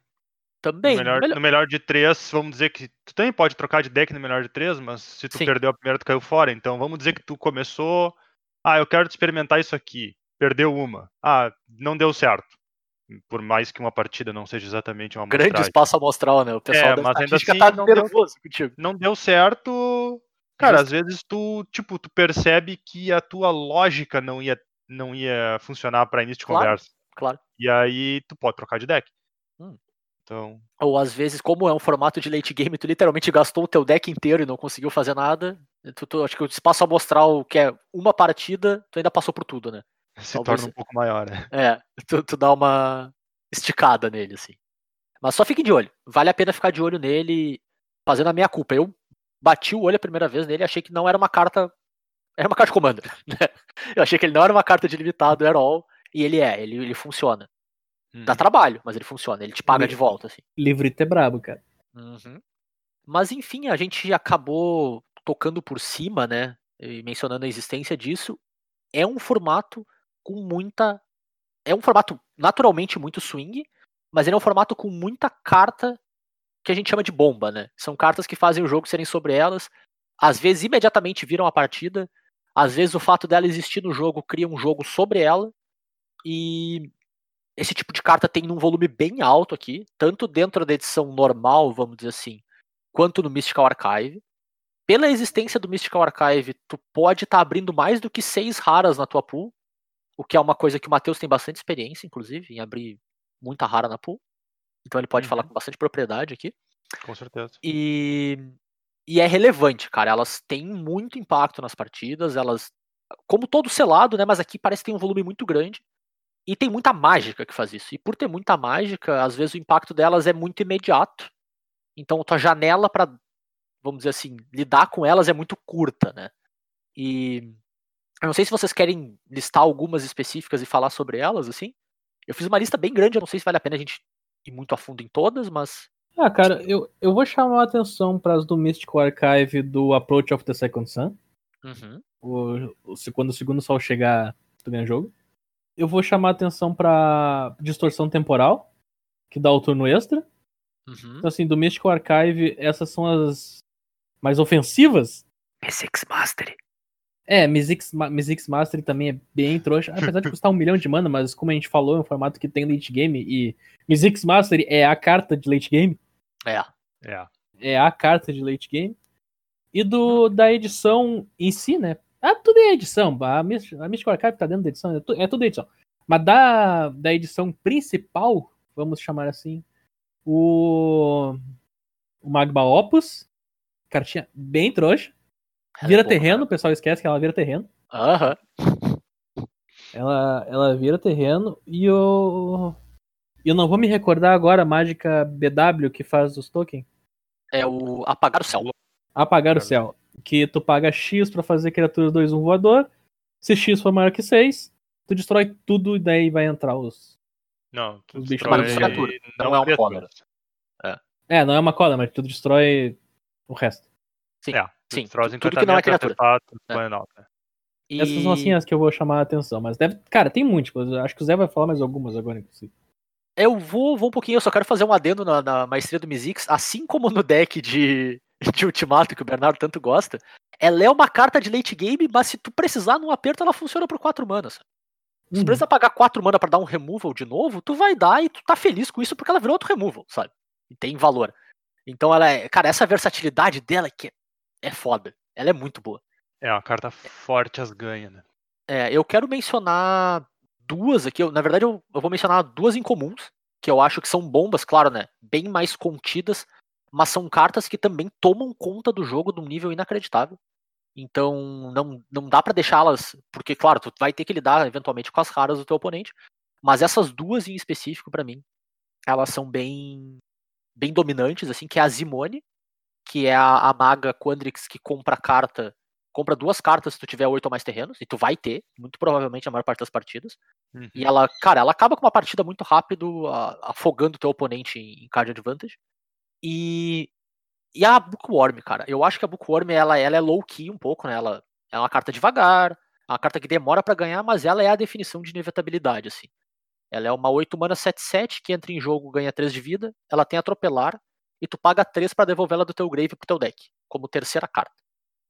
Também, no, melhor, melhor- no melhor de três, vamos dizer que tu também pode trocar de deck no melhor de três, mas se tu Sim. perdeu a primeira, tu caiu fora. Então vamos dizer que tu começou. Ah, eu quero experimentar isso aqui. Perdeu uma. Ah, não deu certo. Por mais que uma partida não seja exatamente uma grande amostragem. espaço amostral, né? O pessoal É, da mas ainda estatística assim tá não deu- contigo. Não deu certo. Cara, Justo. às vezes tu, tipo, tu percebe que a tua lógica não ia, não ia funcionar para início de Claro. conversa. Claro. E aí tu pode trocar de deck. Hum. Então, Ou às vezes, como é um formato de late game, tu literalmente gastou o teu deck inteiro e não conseguiu fazer nada. Tu, tu- acho que o espaço amostral, que é uma partida, tu ainda passou por tudo, né? Se Talvez torna um pouco maior. né? É, tu, tu dá uma esticada nele, assim. Mas só fiquem de olho. Vale a pena ficar de olho nele, fazendo a minha culpa. Eu bati o olho a primeira vez nele e achei que não era uma carta. Era uma carta de commander. Né? Eu achei que ele não era uma carta de limitado at all. E ele é, ele, ele funciona. Dá Hum. trabalho, mas ele funciona. Ele te paga Ele- de volta, assim. Livrito é brabo, cara. Uhum. Mas enfim, a gente acabou tocando por cima, né? E mencionando a existência disso. É um formato com muita. É um formato naturalmente muito swing, mas ele é um formato com muita carta que a gente chama de bomba, né? São cartas que fazem o jogo serem sobre elas. Às vezes imediatamente viram a partida, Às vezes o fato dela existir no jogo cria um jogo sobre ela. E esse tipo de carta tem um volume bem alto aqui, tanto dentro da edição normal, vamos dizer assim, quanto no Mystical Archive. Pela existência do Mystical Archive, tu pode estar tá abrindo mais do que seis raras na tua pool, o que é uma coisa que o Matheus tem bastante experiência, inclusive, em abrir muita rara na pool. Então ele pode Uhum. falar com bastante propriedade aqui. Com certeza. E, e é relevante, cara. Elas têm muito impacto nas partidas. Elas, como todo selado, né? Mas aqui parece que tem um volume muito grande. E tem muita mágica que faz isso. E por ter muita mágica, às vezes o impacto delas é muito imediato. Então tua janela para, vamos dizer assim, lidar com elas é muito curta, né? E eu não sei se vocês querem listar algumas específicas e falar sobre elas, assim. Eu fiz uma lista bem grande, eu não sei se vale a pena a gente ir muito a fundo em todas, mas Ah, cara, eu, eu vou chamar a atenção para as do Mystical Archive do Approach of the Second Sun. Uhum. O, o- quando o segundo sol chegar, tu ganha jogo. Eu vou chamar a atenção pra distorção temporal, que dá o turno extra. Uhum. Então, assim, do Mystical Archive, essas são as mais ofensivas. P6 Mastery. É, Mizzix, Mizzix Mastery também é bem trouxa, apesar de custar um milhão de mana, mas como a gente falou, é um formato que tem late game e Mizzix Mastery é a carta de late game. É. É. é a carta de late game. E do da edição em si, né? Ah, tudo é edição. A Myst- a Mystical Archive tá dentro da edição, é, tu- é tudo edição. Mas da, da edição principal, vamos chamar assim, o, o Magma Opus, cartinha bem trouxa. Ela Vira é boa, terreno, o pessoal esquece que ela vira terreno. Aham. Ela, ela vira terreno e eu. Eu não vou me recordar agora a mágica BW que faz os tokens. É o Apagar o Céu. Apagar o céu. Que tu paga X pra fazer criaturas 2 1 voador. Se X for maior que 6, tu destrói tudo e daí vai entrar os. Não, tu Os bichos destrói criatura, não é uma criaturas. É, não é uma cola, mas tu destrói o resto. Sim. É, Sim, tudo que não é criatura. artefatos, É. E... Essas são assim as que eu vou chamar a atenção. Mas deve. Cara, tem múltiplas. Eu Acho que o Zé vai falar mais algumas agora, inclusive. Eu vou, vou um pouquinho, eu só quero fazer um adendo na, na maestria do Mizix, assim como no deck de, de Ultimato, que o Bernardo tanto gosta. Ela é uma carta de late game, mas se tu precisar num aperto, ela funciona por 4 manas. Se tu Uhum. precisa pagar 4 mana pra dar um removal de novo, tu vai dar e tu tá feliz com isso porque ela virou outro removal, sabe? E tem valor. Então ela é. Cara, essa versatilidade dela que é foda. Ela é muito boa. É uma carta forte as ganha, né? É, eu quero mencionar duas aqui. eu- na verdade, eu, eu vou mencionar duas incomuns, que eu acho que são bombas, claro, né? Bem mais contidas, mas são cartas que também tomam conta do jogo de um nível inacreditável. Então, não, não dá pra deixá-las. Porque, claro, tu vai ter que lidar eventualmente com as raras do teu oponente. Mas essas duas em específico, pra mim, elas são bem bem dominantes, assim, que é a Zimone, que é a, a maga Quandrix que compra carta compra duas cartas se tu tiver oito ou mais terrenos, e tu vai ter, muito provavelmente a maior parte das partidas. Uhum. E ela, cara, ela acaba com uma partida muito rápido, a- afogando o teu oponente em, em card advantage. E, e a Bookworm, cara, eu acho que a Bookworm ela, ela é low key um pouco, né? Ela é uma carta devagar, é uma carta que demora pra ganhar, mas ela é a definição de inevitabilidade, assim. Ela é uma 8 mana 7-7 que entra em jogo, ganha 3 de vida, ela tem atropelar, e tu paga 3 pra devolver ela do teu grave pro teu deck, como terceira carta.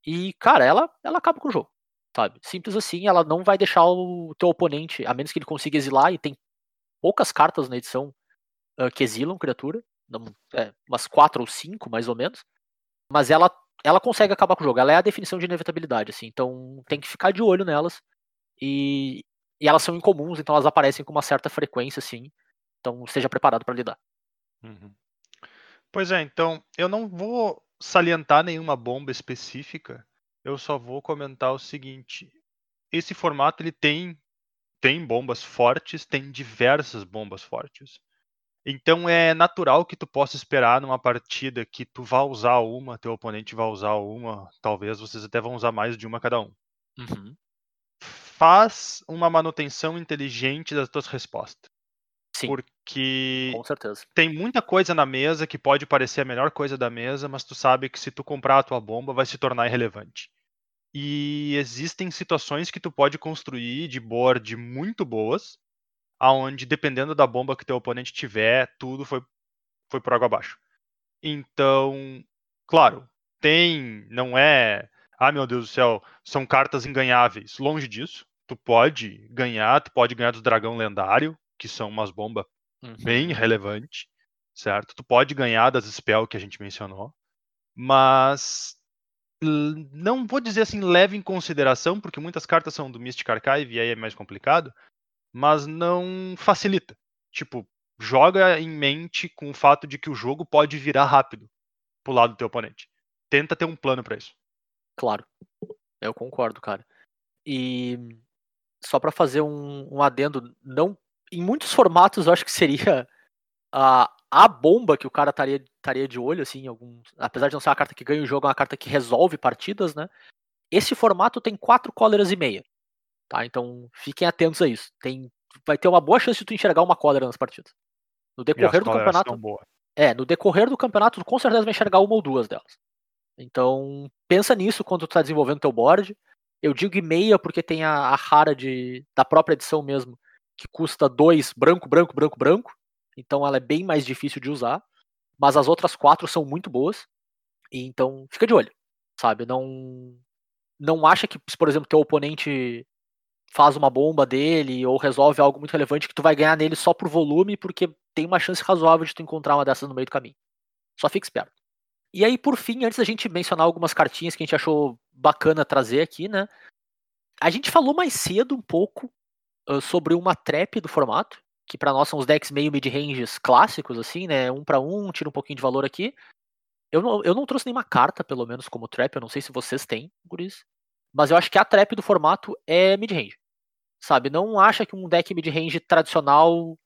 E, cara, ela, ela acaba com o jogo, sabe? Simples assim, ela não vai deixar o teu oponente, a menos que ele consiga exilar, e tem poucas cartas na edição ah, que exilam criatura, não, é, umas 4 ou 5, mais ou menos, mas ela, ela consegue acabar com o jogo, ela é a definição de inevitabilidade, assim, então tem que ficar de olho nelas, e, e elas são incomuns, então elas aparecem com uma certa frequência, assim, então esteja preparado para lidar. Uhum. Pois é, então eu não vou salientar nenhuma bomba específica, eu só vou comentar o seguinte: esse formato ele tem tem bombas fortes, tem diversas bombas fortes. Então é natural que tu possa esperar numa partida que tu vá usar uma, teu oponente vai usar uma, talvez vocês até vão usar mais de uma cada um. Uhum. Faz uma manutenção inteligente das tuas respostas, Sim, porque com certeza. tem muita coisa na mesa que pode parecer a melhor coisa da mesa, mas tu sabe que se tu comprar a tua bomba vai se tornar irrelevante. E existem situações que tu pode construir de board muito boas, aonde dependendo da bomba que teu oponente tiver, tudo foi foi por água abaixo. Então, claro, tem, não é ah, meu Deus do céu, são cartas inganháveis. Longe disso. Tu pode ganhar, tu pode ganhar do dragão lendário, que são umas bombas Uhum. bem relevantes, certo? Tu pode ganhar das spell que a gente mencionou, mas não vou dizer assim, leve em consideração, porque muitas cartas são do Mystic Archive e aí é mais complicado, mas não facilita. Tipo, joga em mente com o fato de que o jogo pode virar rápido pro lado do teu oponente. Tenta ter um plano pra isso. Claro. Eu concordo, cara. E só pra fazer um, um adendo, não em muitos formatos eu acho que seria a, a bomba que o cara estaria estaria de olho assim, algum, apesar de não ser uma carta que ganha o jogo, é uma carta que resolve partidas, né? Esse formato tem quatro cóleras e meia. Tá? Então, fiquem atentos a isso. Tem vai ter uma boa chance de tu enxergar uma cólera nas partidas. No E decorrer do campeonato, é, no decorrer do campeonato, tu com certeza vai enxergar uma ou duas delas. Então, pensa nisso quando tu tá desenvolvendo teu board. Eu digo e meia porque tem a, a rara de, da própria edição mesmo, que custa dois branco, branco, branco, branco. Então ela é bem mais difícil de usar. Mas as outras quatro são muito boas. E então, fica de olho, sabe? Não não acha que, por exemplo, teu oponente faz uma bomba dele ou resolve algo muito relevante que tu vai ganhar nele só por volume, porque tem uma chance razoável de tu encontrar uma dessas no meio do caminho. Só fica esperto. E aí, por fim, antes da gente mencionar algumas cartinhas que a gente achou bacana trazer aqui, né? A gente falou mais cedo um pouco sobre uma trap do formato, que para nós são os decks meio mid-ranges clássicos, assim, né? Um para um, tira um pouquinho de valor aqui. Eu não, eu não trouxe nenhuma carta, pelo menos, como trap, eu não sei se vocês têm, guris. Mas eu acho que a trap do formato é mid-range. Sabe? Não acha que um deck mid-range tradicional.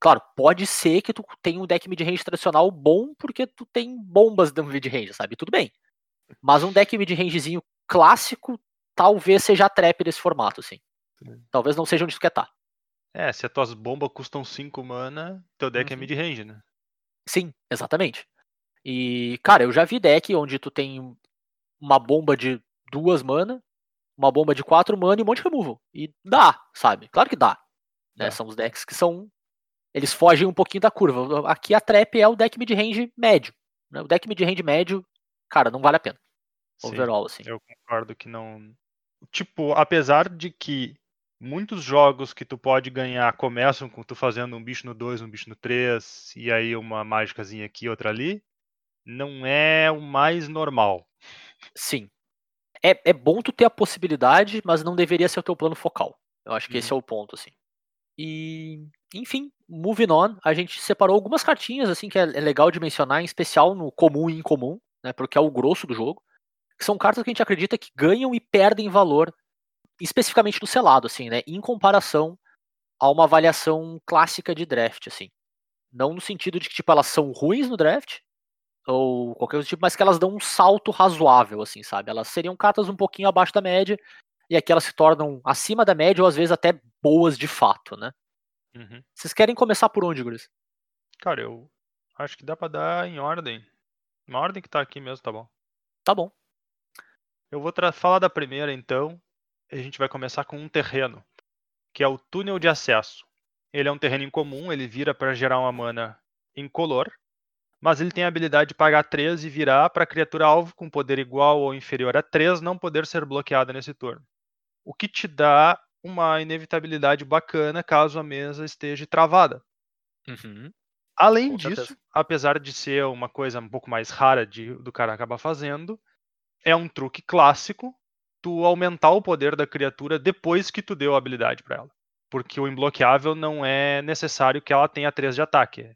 Claro, pode ser que tu tenha um deck mid-range tradicional bom porque tu tem bombas no mid-range, sabe? Tudo bem. Mas um deck mid-rangezinho clássico talvez seja a trap desse formato, assim. Talvez não seja onde tu quer estar. É, se as tuas bombas custam 5 mana, teu deck é Uhum. mid-range, né? Sim, exatamente. E, cara, eu já vi deck onde tu tem uma bomba de duas mana, uma bomba de quatro mana e um monte de removal. E dá, sabe? Claro que dá. né? Dá. São os decks que são. Eles fogem um pouquinho da curva. Aqui a trap é o deck mid-range médio. né? O deck mid-range médio, cara, não vale a pena. Sim, Overall, assim. eu concordo que não. Tipo, apesar de que muitos jogos que tu pode ganhar começam com tu fazendo um bicho no 2, um bicho no 3, e aí uma mágicazinha aqui, outra ali, não é o mais normal. Sim. É, é bom tu ter a possibilidade, mas não deveria ser o teu plano focal. Eu acho que esse é o ponto, assim. E, enfim, moving on, a gente separou algumas cartinhas, assim, que é, é legal de mencionar, em especial no comum e incomum, né, porque é o grosso do jogo, que são cartas que a gente acredita que ganham e perdem valor, especificamente no selado, assim, né, em comparação a uma avaliação clássica de draft, assim. Não no sentido de que, tipo, elas são ruins no draft, ou qualquer outro tipo, mas que elas dão um salto razoável, assim, sabe? Elas seriam cartas um pouquinho abaixo da média, e aqui elas se tornam acima da média, ou às vezes até boas de fato, né? Uhum. Vocês querem começar por onde, Guris? Cara, eu acho que dá pra dar em ordem. Na ordem que tá aqui mesmo, tá bom. Tá bom. Eu vou falar da primeira, então. A gente vai começar com um terreno, que é o túnel de acesso. Ele é um terreno incomum, ele vira para gerar uma mana incolor, mas ele tem a habilidade de pagar 3 e virar para criatura alvo com poder igual ou inferior a 3 não poder ser bloqueada nesse turno. O que te dá uma inevitabilidade bacana caso a mesa esteja travada. Uhum. Além Com disso, certeza. apesar de ser uma coisa um pouco mais rara de, do cara acabar fazendo, é um truque clássico tu aumentar o poder da criatura depois que tu deu a habilidade pra ela. Porque o imbloqueável não é necessário que ela tenha 3 de ataque.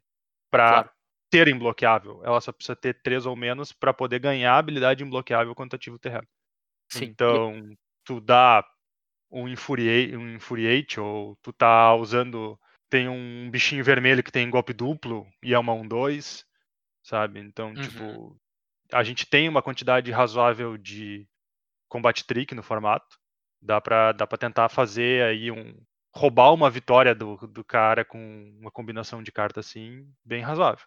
Pra Claro. ter imbloqueável, ela só precisa ter 3 ou menos pra poder ganhar a habilidade imbloqueável quando tu ativa o terreno. Sim. Então, tu dá um infuriate, um infuriate ou tu tá usando tem um bichinho vermelho que tem golpe duplo e é uma 1-2, sabe? Então, Uhum. tipo, a gente tem uma quantidade razoável de combat trick no formato. Dá pra, dá pra tentar fazer aí um. roubar uma vitória do, do cara com uma combinação de carta assim, bem razoável.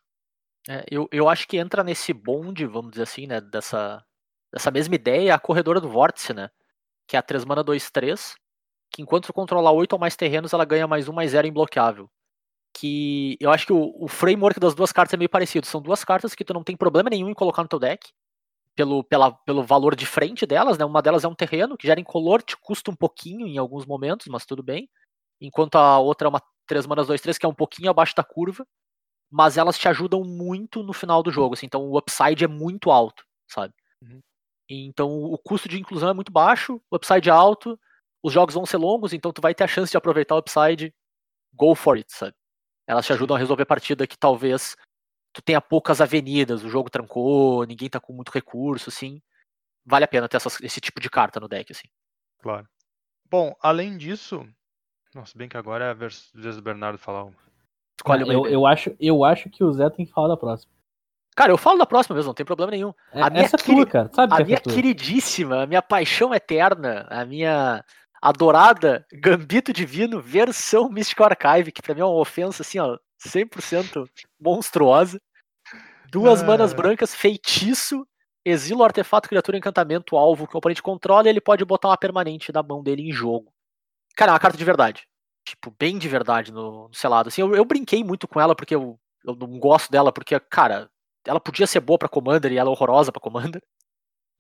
É, eu, eu acho que entra nesse bonde, vamos dizer assim, né? Dessa, dessa mesma ideia, a corredora do vórtice, né? Que é a 3 mana 2-3. Que enquanto tu controlar 8 ou mais terrenos, ela ganha mais 1 mais 0 imbloqueável. Que eu acho que o, o framework das duas cartas é meio parecido. São duas cartas que tu não tem problema nenhum em colocar no teu deck. Pelo, pela, pelo valor de frente delas, né? Uma delas é um terreno que gera incolor, te custa um pouquinho em alguns momentos, mas tudo bem. Enquanto a outra é uma 3 manas 2, 3, que é um pouquinho abaixo da curva. Mas elas te ajudam muito no final do jogo, assim, então o upside é muito alto, sabe? Uhum. Então o custo de inclusão é muito baixo, o upside é alto, os jogos vão ser longos, então tu vai ter a chance de aproveitar o upside, go for it, sabe? Elas te ajudam a resolver partida que talvez tu tenha poucas avenidas, o jogo trancou, ninguém tá com muito recurso, assim. Vale a pena ter essas- esse tipo de carta no deck, assim. Claro. Bom, além disso. Nossa, bem que agora é a vez do Bernardo falar uma. Escolhe uma eu, eu, acho, eu acho que o Zé tem que falar da próxima. Cara, eu falo da próxima mesmo, não tem problema nenhum. É- A minha essa é queri- tua, cara. Sabe A que minha é queridíssima, a minha paixão eterna, a minha adorada Gambito Divino versão Mystical Archive, que pra mim é uma ofensa assim, ó, 100% monstruosa. Duas Ah. manas brancas, feitiço, exila o artefato, criatura, encantamento, alvo que o oponente controla e ele pode botar uma permanente da mão dele em jogo. Cara, é uma carta de verdade. Tipo, bem de verdade no, no selado. Assim, eu, eu brinquei muito com ela porque eu, eu não gosto dela, porque, cara, ela podia ser boa pra Commander e ela é horrorosa pra Commander.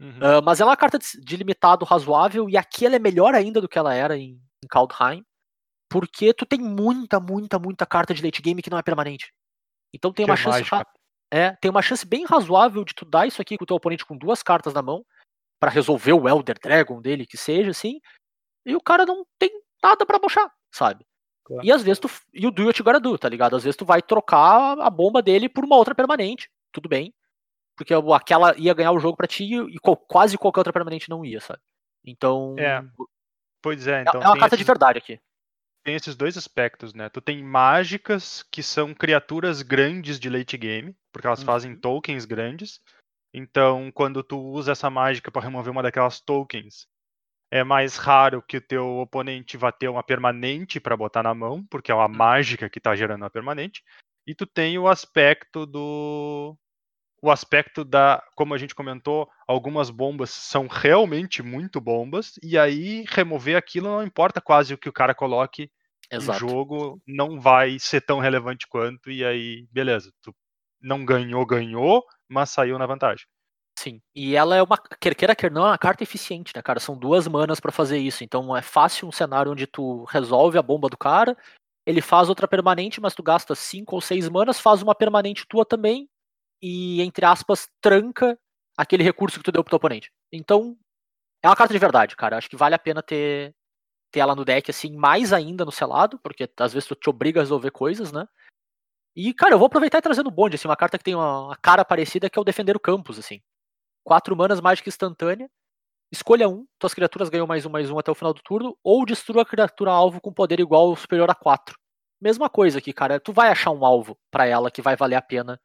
Uhum. Ah, mas ela é uma carta de, de limitado razoável e aqui ela é melhor ainda do que ela era em, em Kaldheim, porque tu tem muita, muita, muita carta de late game que não é permanente. Então tem Que uma é chance mágica. é, tem uma chance bem razoável de tu dar isso aqui com o teu oponente com duas cartas na mão pra resolver o Elder Dragon dele, que seja assim, e o cara não tem nada pra bochar, sabe? Claro. E às vezes tu e o do it do, tá ligado? Às vezes tu vai trocar a bomba dele por uma outra permanente, tudo bem, porque aquela ia ganhar o jogo pra ti e quase qualquer outra permanente não ia, sabe? Então, É, Pois é, é, então é uma carta de verdade aqui. Tem esses dois aspectos, né? Tu tem mágicas que são criaturas grandes de late game, porque elas fazem Uhum. tokens grandes. Então, quando tu usa essa mágica para remover uma daquelas tokens, é mais raro que o teu oponente vá ter uma permanente para botar na mão, porque é uma mágica que tá gerando uma permanente. E tu tem o aspecto do o aspecto da, como a gente comentou, algumas bombas são realmente muito bombas e aí remover aquilo não importa quase o que o cara coloque Exato. o jogo não vai ser tão relevante quanto, e aí, beleza, tu não ganhou, ganhou, mas saiu na vantagem. Sim. E ela é uma. Quer queira, quer não, é uma carta eficiente, né, cara? São duas manas pra fazer isso. Então é fácil um cenário onde tu resolve a bomba do cara, ele faz outra permanente, mas tu gasta cinco ou seis manas, faz uma permanente tua também, e, entre aspas, tranca aquele recurso que tu deu pro teu oponente. Então, é uma carta de verdade, cara. Acho que vale a pena ter, ter ela no deck, assim, mais ainda no selado, porque às vezes tu te obriga a resolver coisas, né? E, cara, eu vou aproveitar e trazer no bonde, assim, uma carta que tem uma, uma cara parecida, que é o Defender o Campus, assim. Quatro manas, mágica instantânea. Escolha um, tuas criaturas ganham mais um, mais um até o final do turno, ou destrua a criatura alvo com poder igual ou superior a 4. Mesma coisa aqui, cara. Tu vai achar um alvo pra ela que vai valer a pena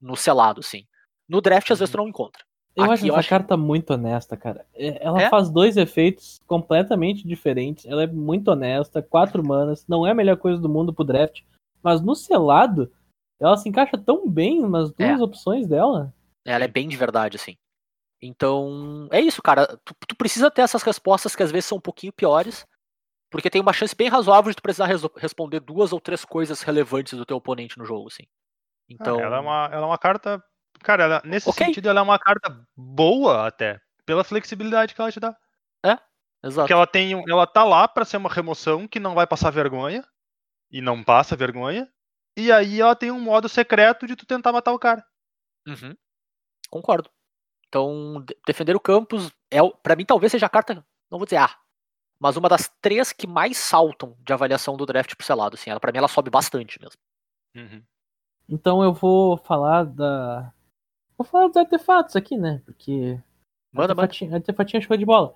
no selado, sim. No draft, às vezes, tu não encontra. Eu Aqui acho eu essa acho- carta muito honesta, cara. É- Ela É? faz dois efeitos completamente diferentes. Ela é muito honesta, quatro manas, não é a melhor coisa do mundo pro draft. Mas no selado, ela se encaixa tão bem nas duas É. opções dela. Ela é bem de verdade, assim. Então, é isso, cara. Tu, tu precisa ter essas respostas que às vezes são um pouquinho piores, porque tem uma chance bem razoável de tu precisar responder duas ou três coisas relevantes do teu oponente no jogo, assim. Então, ela, é uma, ela é uma carta. Cara, ela- nesse Ok. sentido, ela é uma carta boa até, pela flexibilidade que ela te dá. exato. Porque ela tem. Ela tá lá pra ser uma remoção que não vai passar vergonha. E não passa vergonha. E aí ela tem um modo secreto de tu tentar matar o cara. Uhum. Concordo. Então, de- defender o campus é, pra mim, talvez seja a carta, não vou dizer A, mas uma das três que mais saltam de avaliação do draft pro selado, assim. Ela, pra mim, ela sobe bastante mesmo. Então eu vou falar da. Vou falar dos artefatos aqui, né? Porque. Manda, artefatinho, artefatinho é show de bola.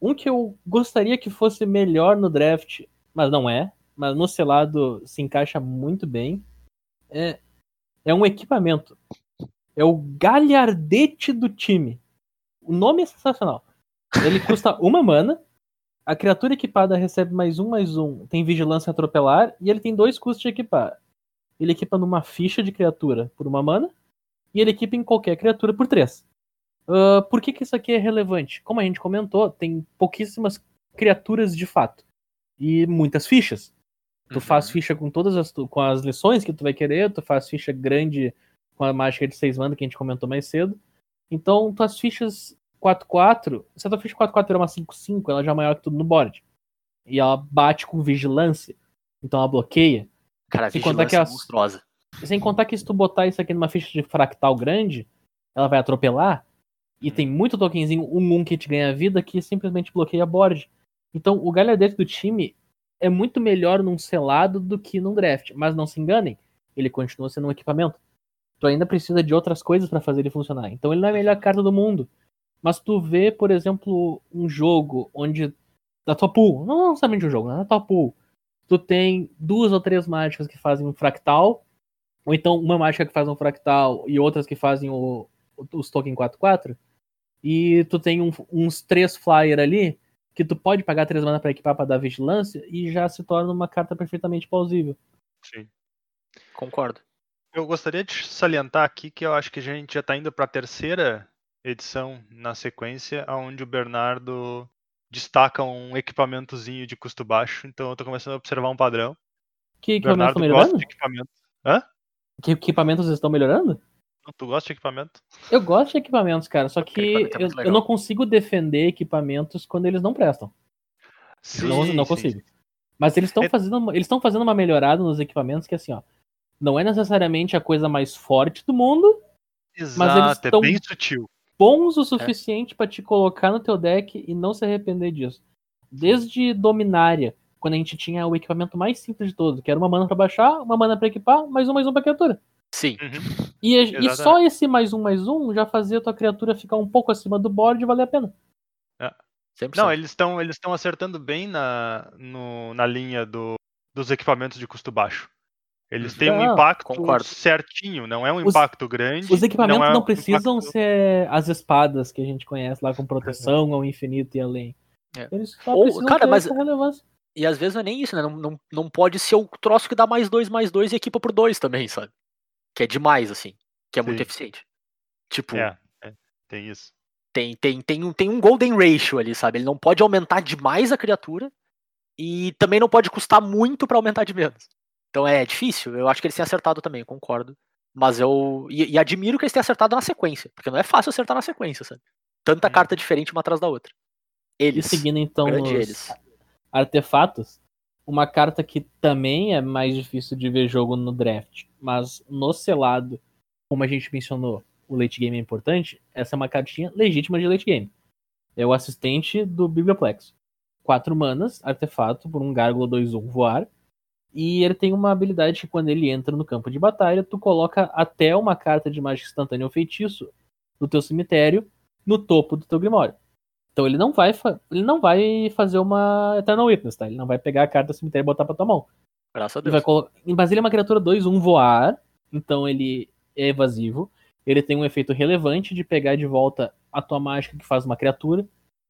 Um que eu gostaria que fosse melhor no draft, mas não é. Mas no selado se encaixa muito bem. É, é um equipamento. É o galhardete do time. O nome é sensacional. Ele custa uma mana. A criatura equipada recebe mais um, mais um. Tem vigilância atropelar. E ele tem dois custos de equipar. Ele equipa numa ficha de criatura por uma mana. E ele equipa em qualquer criatura por três. Ah, por que, que isso aqui é relevante? Como a gente comentou, tem pouquíssimas criaturas de fato. E muitas fichas. Tu Uhum. faz ficha com todas as, tu- com as lições que tu vai querer, tu faz ficha grande com a mágica de seis mana que a gente comentou mais cedo. Então, tuas fichas 4-4, se a tua ficha 4-4 é uma 5-5, ela já é maior que tudo no board. E ela bate com vigilância, então ela bloqueia. Cara, a Sem contar que é monstruosa. Sem contar que se tu botar isso aqui numa ficha de fractal grande, ela vai atropelar. E tem muito tokenzinho 1-1 que te ganha vida que simplesmente bloqueia a board. Então o galhardete do time é muito melhor num selado do que num draft. Mas não se enganem, ele continua sendo um equipamento. Tu ainda precisa de outras coisas pra fazer ele funcionar. Então ele não é a melhor carta do mundo. Mas tu vê, por exemplo, um jogo onde. Da tua pool, não necessariamente um jogo, né? Na tua pool, tu tem duas ou três mágicas que fazem um fractal, ou então uma mágica que faz um fractal e outras que fazem o, os token 4-4, e tu tem um- uns três flyer ali que tu pode pagar três mana pra equipar pra dar vigilância e já se torna uma carta perfeitamente plausível. Sim. Concordo. Eu gostaria de salientar aqui que eu acho que a gente já está indo para a terceira edição na sequência, onde o Bernardo destaca um equipamentozinho de custo baixo. Então eu estou começando a observar um padrão. Que equipamentos Bernardo estão gosta melhorando? de equipamento. Que equipamentos estão melhorando? Não, Tu gosta de equipamento? Eu gosto de equipamentos, cara, só que é eu, não consigo defender equipamentos quando eles não prestam. não, não sim, consigo. Mas eles estão É- fazendo, uma- eles estão fazendo uma melhorada nos equipamentos que assim, ó, não é necessariamente a coisa mais forte do mundo, Exato, tão- é bem sutil. Bons É. o suficiente pra te colocar no teu deck e não se arrepender disso. Desde Dominária, quando a gente tinha o equipamento mais simples de todos, que era uma mana pra baixar, uma mana pra equipar, mais um mais um pra criatura. Sim. Uhum. E, e só esse mais um mais um já fazia a tua criatura ficar um pouco acima do board e valer a pena. 100%. Não, eles estão eles estão acertando bem na, no- na linha do, dos equipamentos de custo baixo. Eles têm um Não, impacto concordo. certinho, não é um Os- impacto grande. Os equipamentos é não, precisam impacto- ser as espadas que a gente conhece lá com proteção ao infinito e além. É. Eles só Ou- precisam cara, ter mas- essa relevância. E às vezes não é nem isso, né? Não, não, não pode ser o troço que dá mais dois, mais dois e equipa por dois também, sabe? Que é demais, assim. Que é muito Sim. eficiente. Tipo, É, é, tem isso. tem, tem, tem, um, tem um golden ratio ali, sabe? Ele não pode aumentar demais a criatura e também não pode custar muito pra aumentar de menos. Então é difícil. Eu acho que eles têm acertado também, eu concordo. Mas eu. E, e admiro que eles tenham acertado na sequência. Porque não é fácil acertar na sequência, sabe? Tanta Hum. carta diferente uma atrás da outra. E Eles. seguindo então nos eles. artefatos, uma carta que também é mais difícil de ver jogo no draft, mas no selado, como a gente mencionou, o late game é importante, essa é uma cartinha legítima de late game. É o assistente do Biblioplex. Quatro manas, artefato, por um Gárgula 2-1 voar. E ele tem uma habilidade que quando ele entra no campo de batalha, tu coloca até uma carta de mágica instantânea ou feitiço do teu cemitério no topo do teu Grimório. Então ele não vai, ele não vai fazer uma Eternal Witness, tá? Ele não vai pegar a carta do cemitério e botar pra tua mão. Graças a Ele Deus. vai colo- Mas ele é uma criatura 2-1 voar, então ele é evasivo. Ele tem um efeito relevante de pegar de volta a tua mágica que faz uma criatura,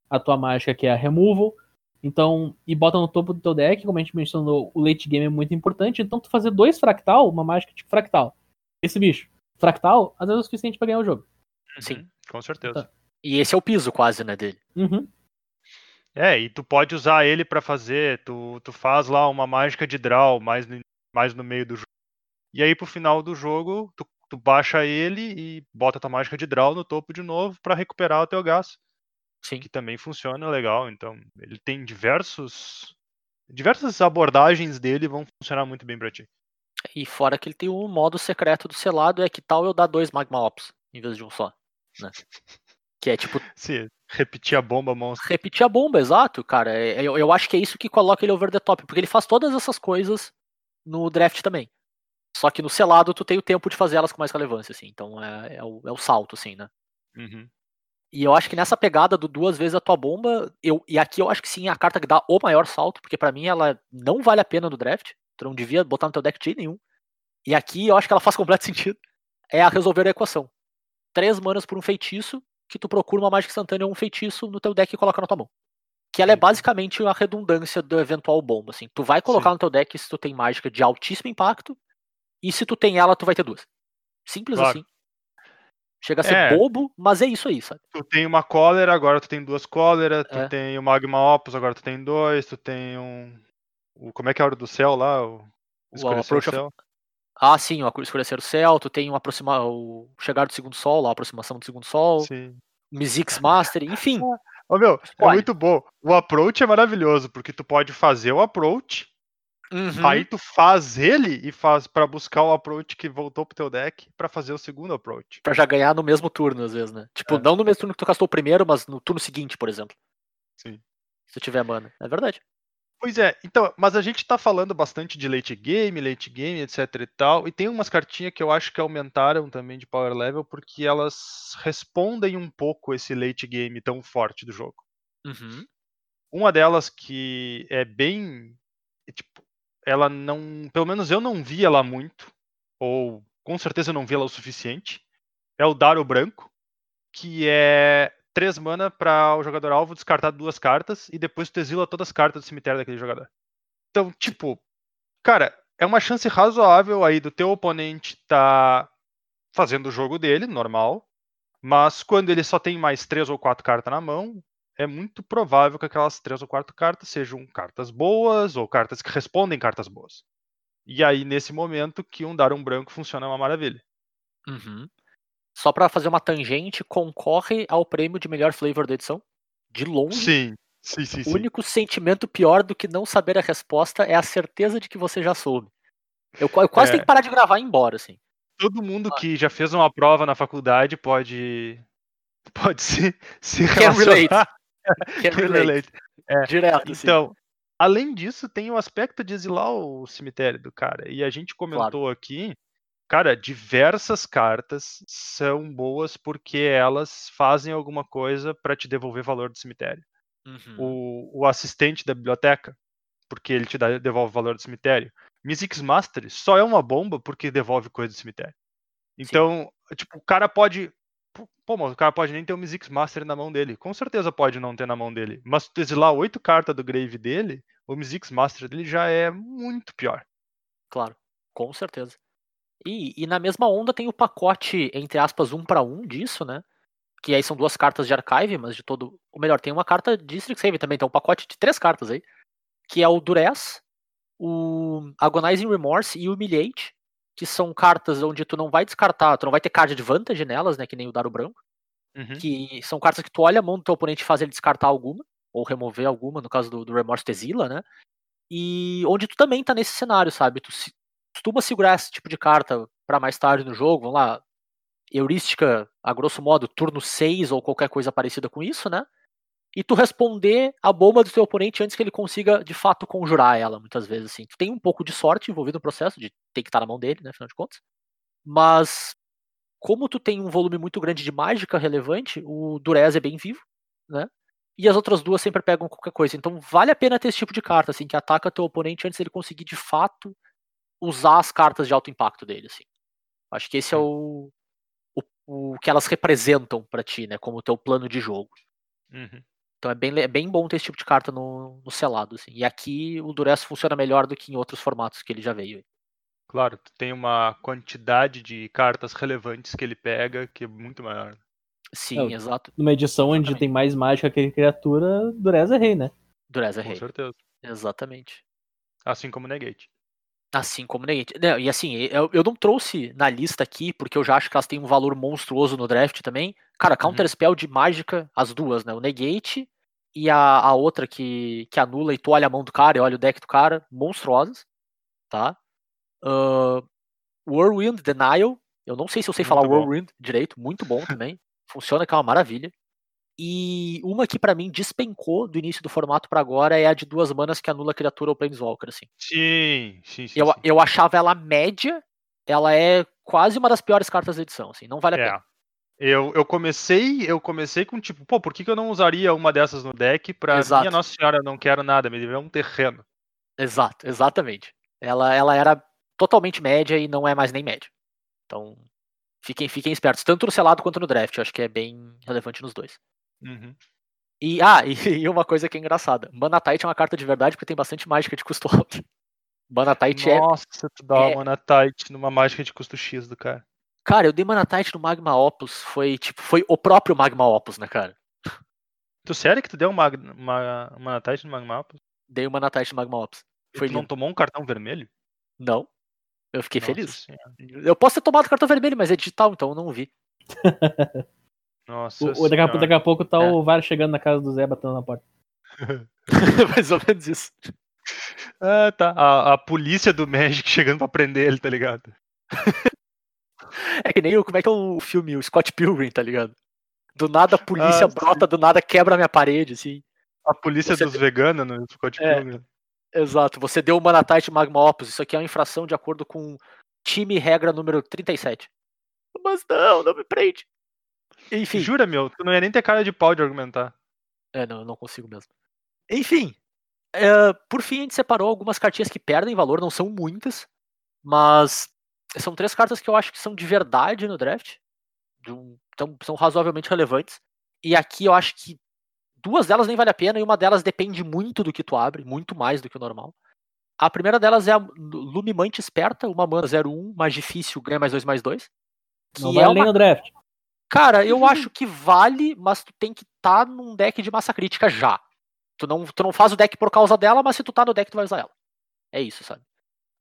a tua mágica que é a removal. Então, e bota no topo do teu deck, como a gente mencionou, o late game é muito importante. Então, tu fazer dois fractal, uma mágica tipo fractal. Esse bicho, fractal, às vezes é o suficiente pra ganhar o jogo. Sim. Uhum, Com certeza. Tá. E esse é o piso quase, né, dele. Uhum. É, e tu pode usar ele pra fazer, tu, tu faz lá uma mágica de draw mais no, mais no meio do jogo. E aí pro final do jogo, tu, tu baixa ele e bota tua mágica de draw no topo de novo pra recuperar o teu gás. Sim. Que também funciona legal. Então, ele tem diversos. Diversas abordagens dele vão funcionar muito bem pra ti. E fora que ele tem o modo secreto do selado, é que tal eu dar dois Magma Ops em vez de um só. Né? Que é tipo Se repetir a bomba monstro. repetir a bomba, exato, cara. É- Eu, eu acho que é isso que coloca ele over the top, porque ele faz todas essas coisas no draft também. Só que no selado tu tem o tempo de fazer elas com mais relevância, assim. Então é, é o, é o salto, assim, né? Uhum. E eu acho que nessa pegada do duas vezes a tua bomba, eu, e aqui eu acho que sim é a carta que dá o maior salto, porque pra mim ela não vale a pena no draft. Tu não devia botar no teu deck de nenhum. E aqui eu acho que ela faz completo sentido. É a resolver a equação. Três manas por um feitiço, que tu procura uma mágica instantânea ou um feitiço no teu deck e coloca na tua mão. Que ela é basicamente a redundância do eventual bomba, assim. Tu vai colocar Sim. no teu deck se tu tem mágica de altíssimo impacto, e se tu tem ela, tu vai ter duas. Simples Claro. assim. Chega a ser É. bobo, mas é isso aí, sabe? Tu tem uma cólera, agora tu tem duas cóleras, tu É. tem o Magma Opus, agora tu tem dois, tu tem um. O, como é que é a hora do céu lá? O, O Escurecer Approach o of- céu. Ah, sim, o escurecer o céu, tu tem um aproxima... o chegar do segundo sol, lá, a aproximação do segundo sol, Sim. o Mizix Master, enfim. Ô, meu, é muito bom. O approach é maravilhoso, porque tu pode fazer o approach, Uhum. aí tu faz ele e faz pra buscar o approach que voltou pro teu deck pra fazer o segundo approach. Pra já ganhar no mesmo turno, às vezes, né? Tipo, É. não no mesmo turno que tu castou o primeiro, mas no turno seguinte, por exemplo. Sim. Se tu tiver mana. É verdade. Pois é, então, mas a gente tá falando bastante de late game, late game, etc e tal, e tem umas cartinhas que eu acho que aumentaram também de power level porque elas respondem um pouco esse late game tão forte do jogo. Uhum. Uma delas que é bem, é tipo, ela não, pelo menos eu não vi ela muito, ou com certeza eu não vi ela o suficiente, é o Daro Branco, que é 3 mana para o jogador alvo descartar duas cartas e depois tu exila todas as cartas do cemitério daquele jogador. Então, tipo, cara, é uma chance razoável aí do teu oponente tá fazendo o jogo dele, normal, mas quando ele só tem mais três ou quatro cartas na mão, é muito provável que aquelas três ou quatro cartas sejam cartas boas ou cartas que respondem cartas boas. E aí, nesse momento, que um dar um branco funciona uma maravilha. Uhum. Só pra fazer uma tangente, concorre ao prêmio de melhor flavor da edição. De longe. Sim, sim, sim, O sim. único sentimento pior do que não saber a resposta é a certeza de que você já soube. Eu, eu quase É. tenho que parar de gravar e ir embora, assim. Todo mundo que já fez uma prova na faculdade pode pode se, se relacionar. Can relate. relate. Direto, assim. Então, além disso, tem o aspecto de exilar o cemitério do cara. E a gente comentou aqui, cara, diversas cartas são boas porque elas fazem alguma coisa para te devolver valor do cemitério. Uhum. O, o assistente da biblioteca, porque ele te dá, devolve valor do cemitério. Mystics Master só é uma bomba porque devolve coisa do cemitério. Então, tipo, o cara pode. Pô, mas o cara pode nem ter o Mystics Master na mão dele. Com certeza pode não ter na mão dele. Mas se tu exilar oito cartas do Grave dele, o Mystics Master dele já é muito pior. Claro, com certeza. E, e na mesma onda tem o pacote, entre aspas, um para um disso, né? Que aí são duas cartas de archive, mas de todo. Ou melhor, tem uma carta de Strixhaven também, tem um pacote de três cartas aí. Que é o Durez, o Agonizing Remorse e o Humiliate, que são cartas onde tu não vai descartar, tu não vai ter card advantage nelas, né? Que nem o Daro Branco. Uhum. Que são cartas que tu olha a mão do teu oponente e faz ele descartar alguma, ou remover alguma, no caso do, do Remorse Tesila, né? E onde tu também tá nesse cenário, sabe? Tu se, costuma segurar esse tipo de carta para mais tarde no jogo, vamos lá, heurística, a grosso modo, turno 6 ou qualquer coisa parecida com isso, né? E tu responder a bomba do teu oponente antes que ele consiga, de fato, conjurar ela, muitas vezes, assim. Tu tem um pouco de sorte envolvido no processo, de ter que estar na mão dele, né, afinal de contas. Mas, como tu tem um volume muito grande de mágica relevante, o Durez é bem vivo, né? E as outras duas sempre pegam qualquer coisa. Então vale a pena ter esse tipo de carta, assim, que ataca teu oponente antes dele conseguir, de fato, usar as cartas de alto impacto dele, assim. Acho que esse é o, o, o que elas representam pra ti, né? Como o teu plano de jogo. Uhum. Então é bem, é bem bom ter esse tipo de carta no, no selado, assim. E aqui o Durez funciona melhor do que em outros formatos que ele já veio. Claro, tu tem uma quantidade de cartas relevantes que ele pega que é muito maior. Sim, É, exato. Numa edição onde Exatamente. tem mais mágica que criatura, Dureza é rei, né? Durez é Com rei. certeza. Exatamente. Assim como Negate. Assim como Negate. Não, E assim, eu, eu não trouxe na lista aqui, porque eu já acho que elas têm um valor monstruoso no draft também. Cara, Counter Spell de mágica, as duas, né? O Negate e a, a outra que, que anula e tu olha a mão do cara e olha o deck do cara, monstruosas, tá? Uh, Whirlwind Denial, eu não sei se eu sei Muito falar bom. Whirlwind direito, muito bom também. Funciona que é uma maravilha. E uma que pra mim despencou do início do formato pra agora é a de duas manas que anula criatura ou Planeswalker, assim. Sim, sim, sim. Eu, sim. eu achava ela média, ela é quase uma das piores cartas da edição, assim, não vale a É. pena. Eu, eu comecei, eu comecei com tipo, pô, por que, que eu não usaria uma dessas no deck pra Exato. minha Nossa Senhora, eu não quero nada, me dever um terreno. Exato, exatamente. Ela, ela era totalmente média e não é mais nem média. Então, fiquem, fiquem espertos, tanto no selado quanto no draft, eu acho que é bem relevante nos dois. Uhum. E, ah, e, e uma coisa que é engraçada, Mana Tite é uma carta de verdade porque tem bastante mágica de custo alto. Mana Tite é Nossa, tu dá é- uma Mana Tight numa mágica de custo X do cara. Cara, eu dei Mana Tite no Magma Opus, foi tipo, foi o próprio Magma Opus, né, cara? Tu sério que tu deu uma, uma, Mana Tight no Magma Opus? Dei o Mana Tite no Magma Opus. Foi tu não lindo. tomou um cartão vermelho? Não. Eu fiquei Nossa feliz. Senhora. Eu posso ter tomado cartão vermelho, mas é digital, então eu não vi. Nossa O, daqui, a, daqui a pouco tá É. o VAR chegando na casa do Zé batendo na porta. mais ou menos isso. Ah, tá. A, a polícia do Magic chegando pra prender ele, tá ligado? É que nem o, como é que é o filme, o Scott Pilgrim, tá ligado? Do nada a polícia Ah, brota, do nada quebra a minha parede, assim. A polícia Você dos veganos no Scott É. Pilgrim. Exato, você deu uma Manatite Magma Opus, isso aqui é uma infração de acordo com time regra número 37. Mas não, não me prende. Enfim, Jura, meu? Tu não ia nem ter cara de pau de argumentar. É, não, eu não consigo mesmo. Enfim, é, por fim a gente separou algumas cartinhas que perdem valor, não são muitas, mas são três cartas que eu acho que são de verdade no draft, de um- então são razoavelmente relevantes. E aqui eu acho que duas delas nem vale a pena e uma delas depende muito do que tu abre, muito mais do que o normal. A primeira delas é a Lumimante Esperta, uma mana 01, mais difícil, ganha mais dois mais dois. Que Não é vai uma além no draft. Cara, eu acho que vale, mas tu tem que estar num deck de massa crítica já. Tu não, tu não faz o deck por causa dela, mas se tu tá no deck, tu vai usar ela. É isso, sabe?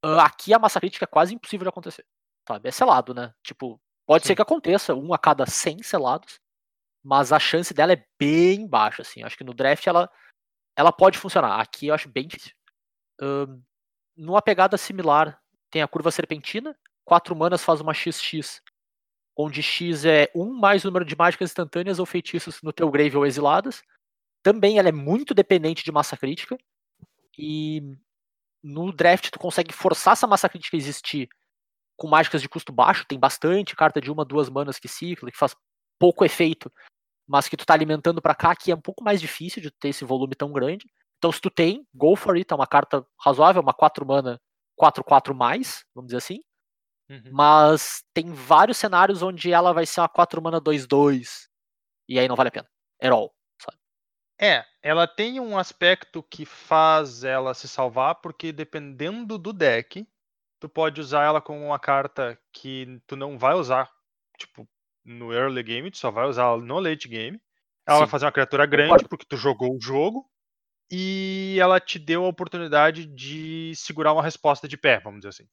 Ah, Aqui a massa crítica é quase impossível de acontecer. Sabe? É selado, né? Tipo, pode ser Sim. que aconteça, um a cada 100 selados, mas a chance dela é bem baixa, assim. Acho que no draft ela, ela pode funcionar. Aqui eu acho bem difícil. Ahn, numa pegada similar, tem a curva serpentina. Quatro manas faz uma XX onde X é um mais número de mágicas instantâneas ou feitiços no teu grave ou exiladas. Também ela é muito dependente de massa crítica. E no draft tu consegue forçar essa massa crítica a existir com mágicas de custo baixo. Tem bastante carta de uma, duas manas que cicla, que faz pouco efeito, mas que tu tá alimentando pra cá, que é um pouco mais difícil de ter esse volume tão grande. Então se tu tem, go for it, é uma carta razoável, uma 4 mana 4-4 mais, vamos dizer assim. Uhum. Mas tem vários cenários onde ela vai ser uma 4 mana 2-2. E aí não vale a pena. At all. É, ela tem um aspecto que faz ela se salvar, porque dependendo do deck, tu pode usar ela como uma carta que tu não vai usar, tipo, no early game, tu só vai usar ela no late game. Ela vai Sim. fazer uma criatura grande, porque tu jogou o jogo, e ela te deu a oportunidade de segurar uma resposta de pé, vamos dizer assim.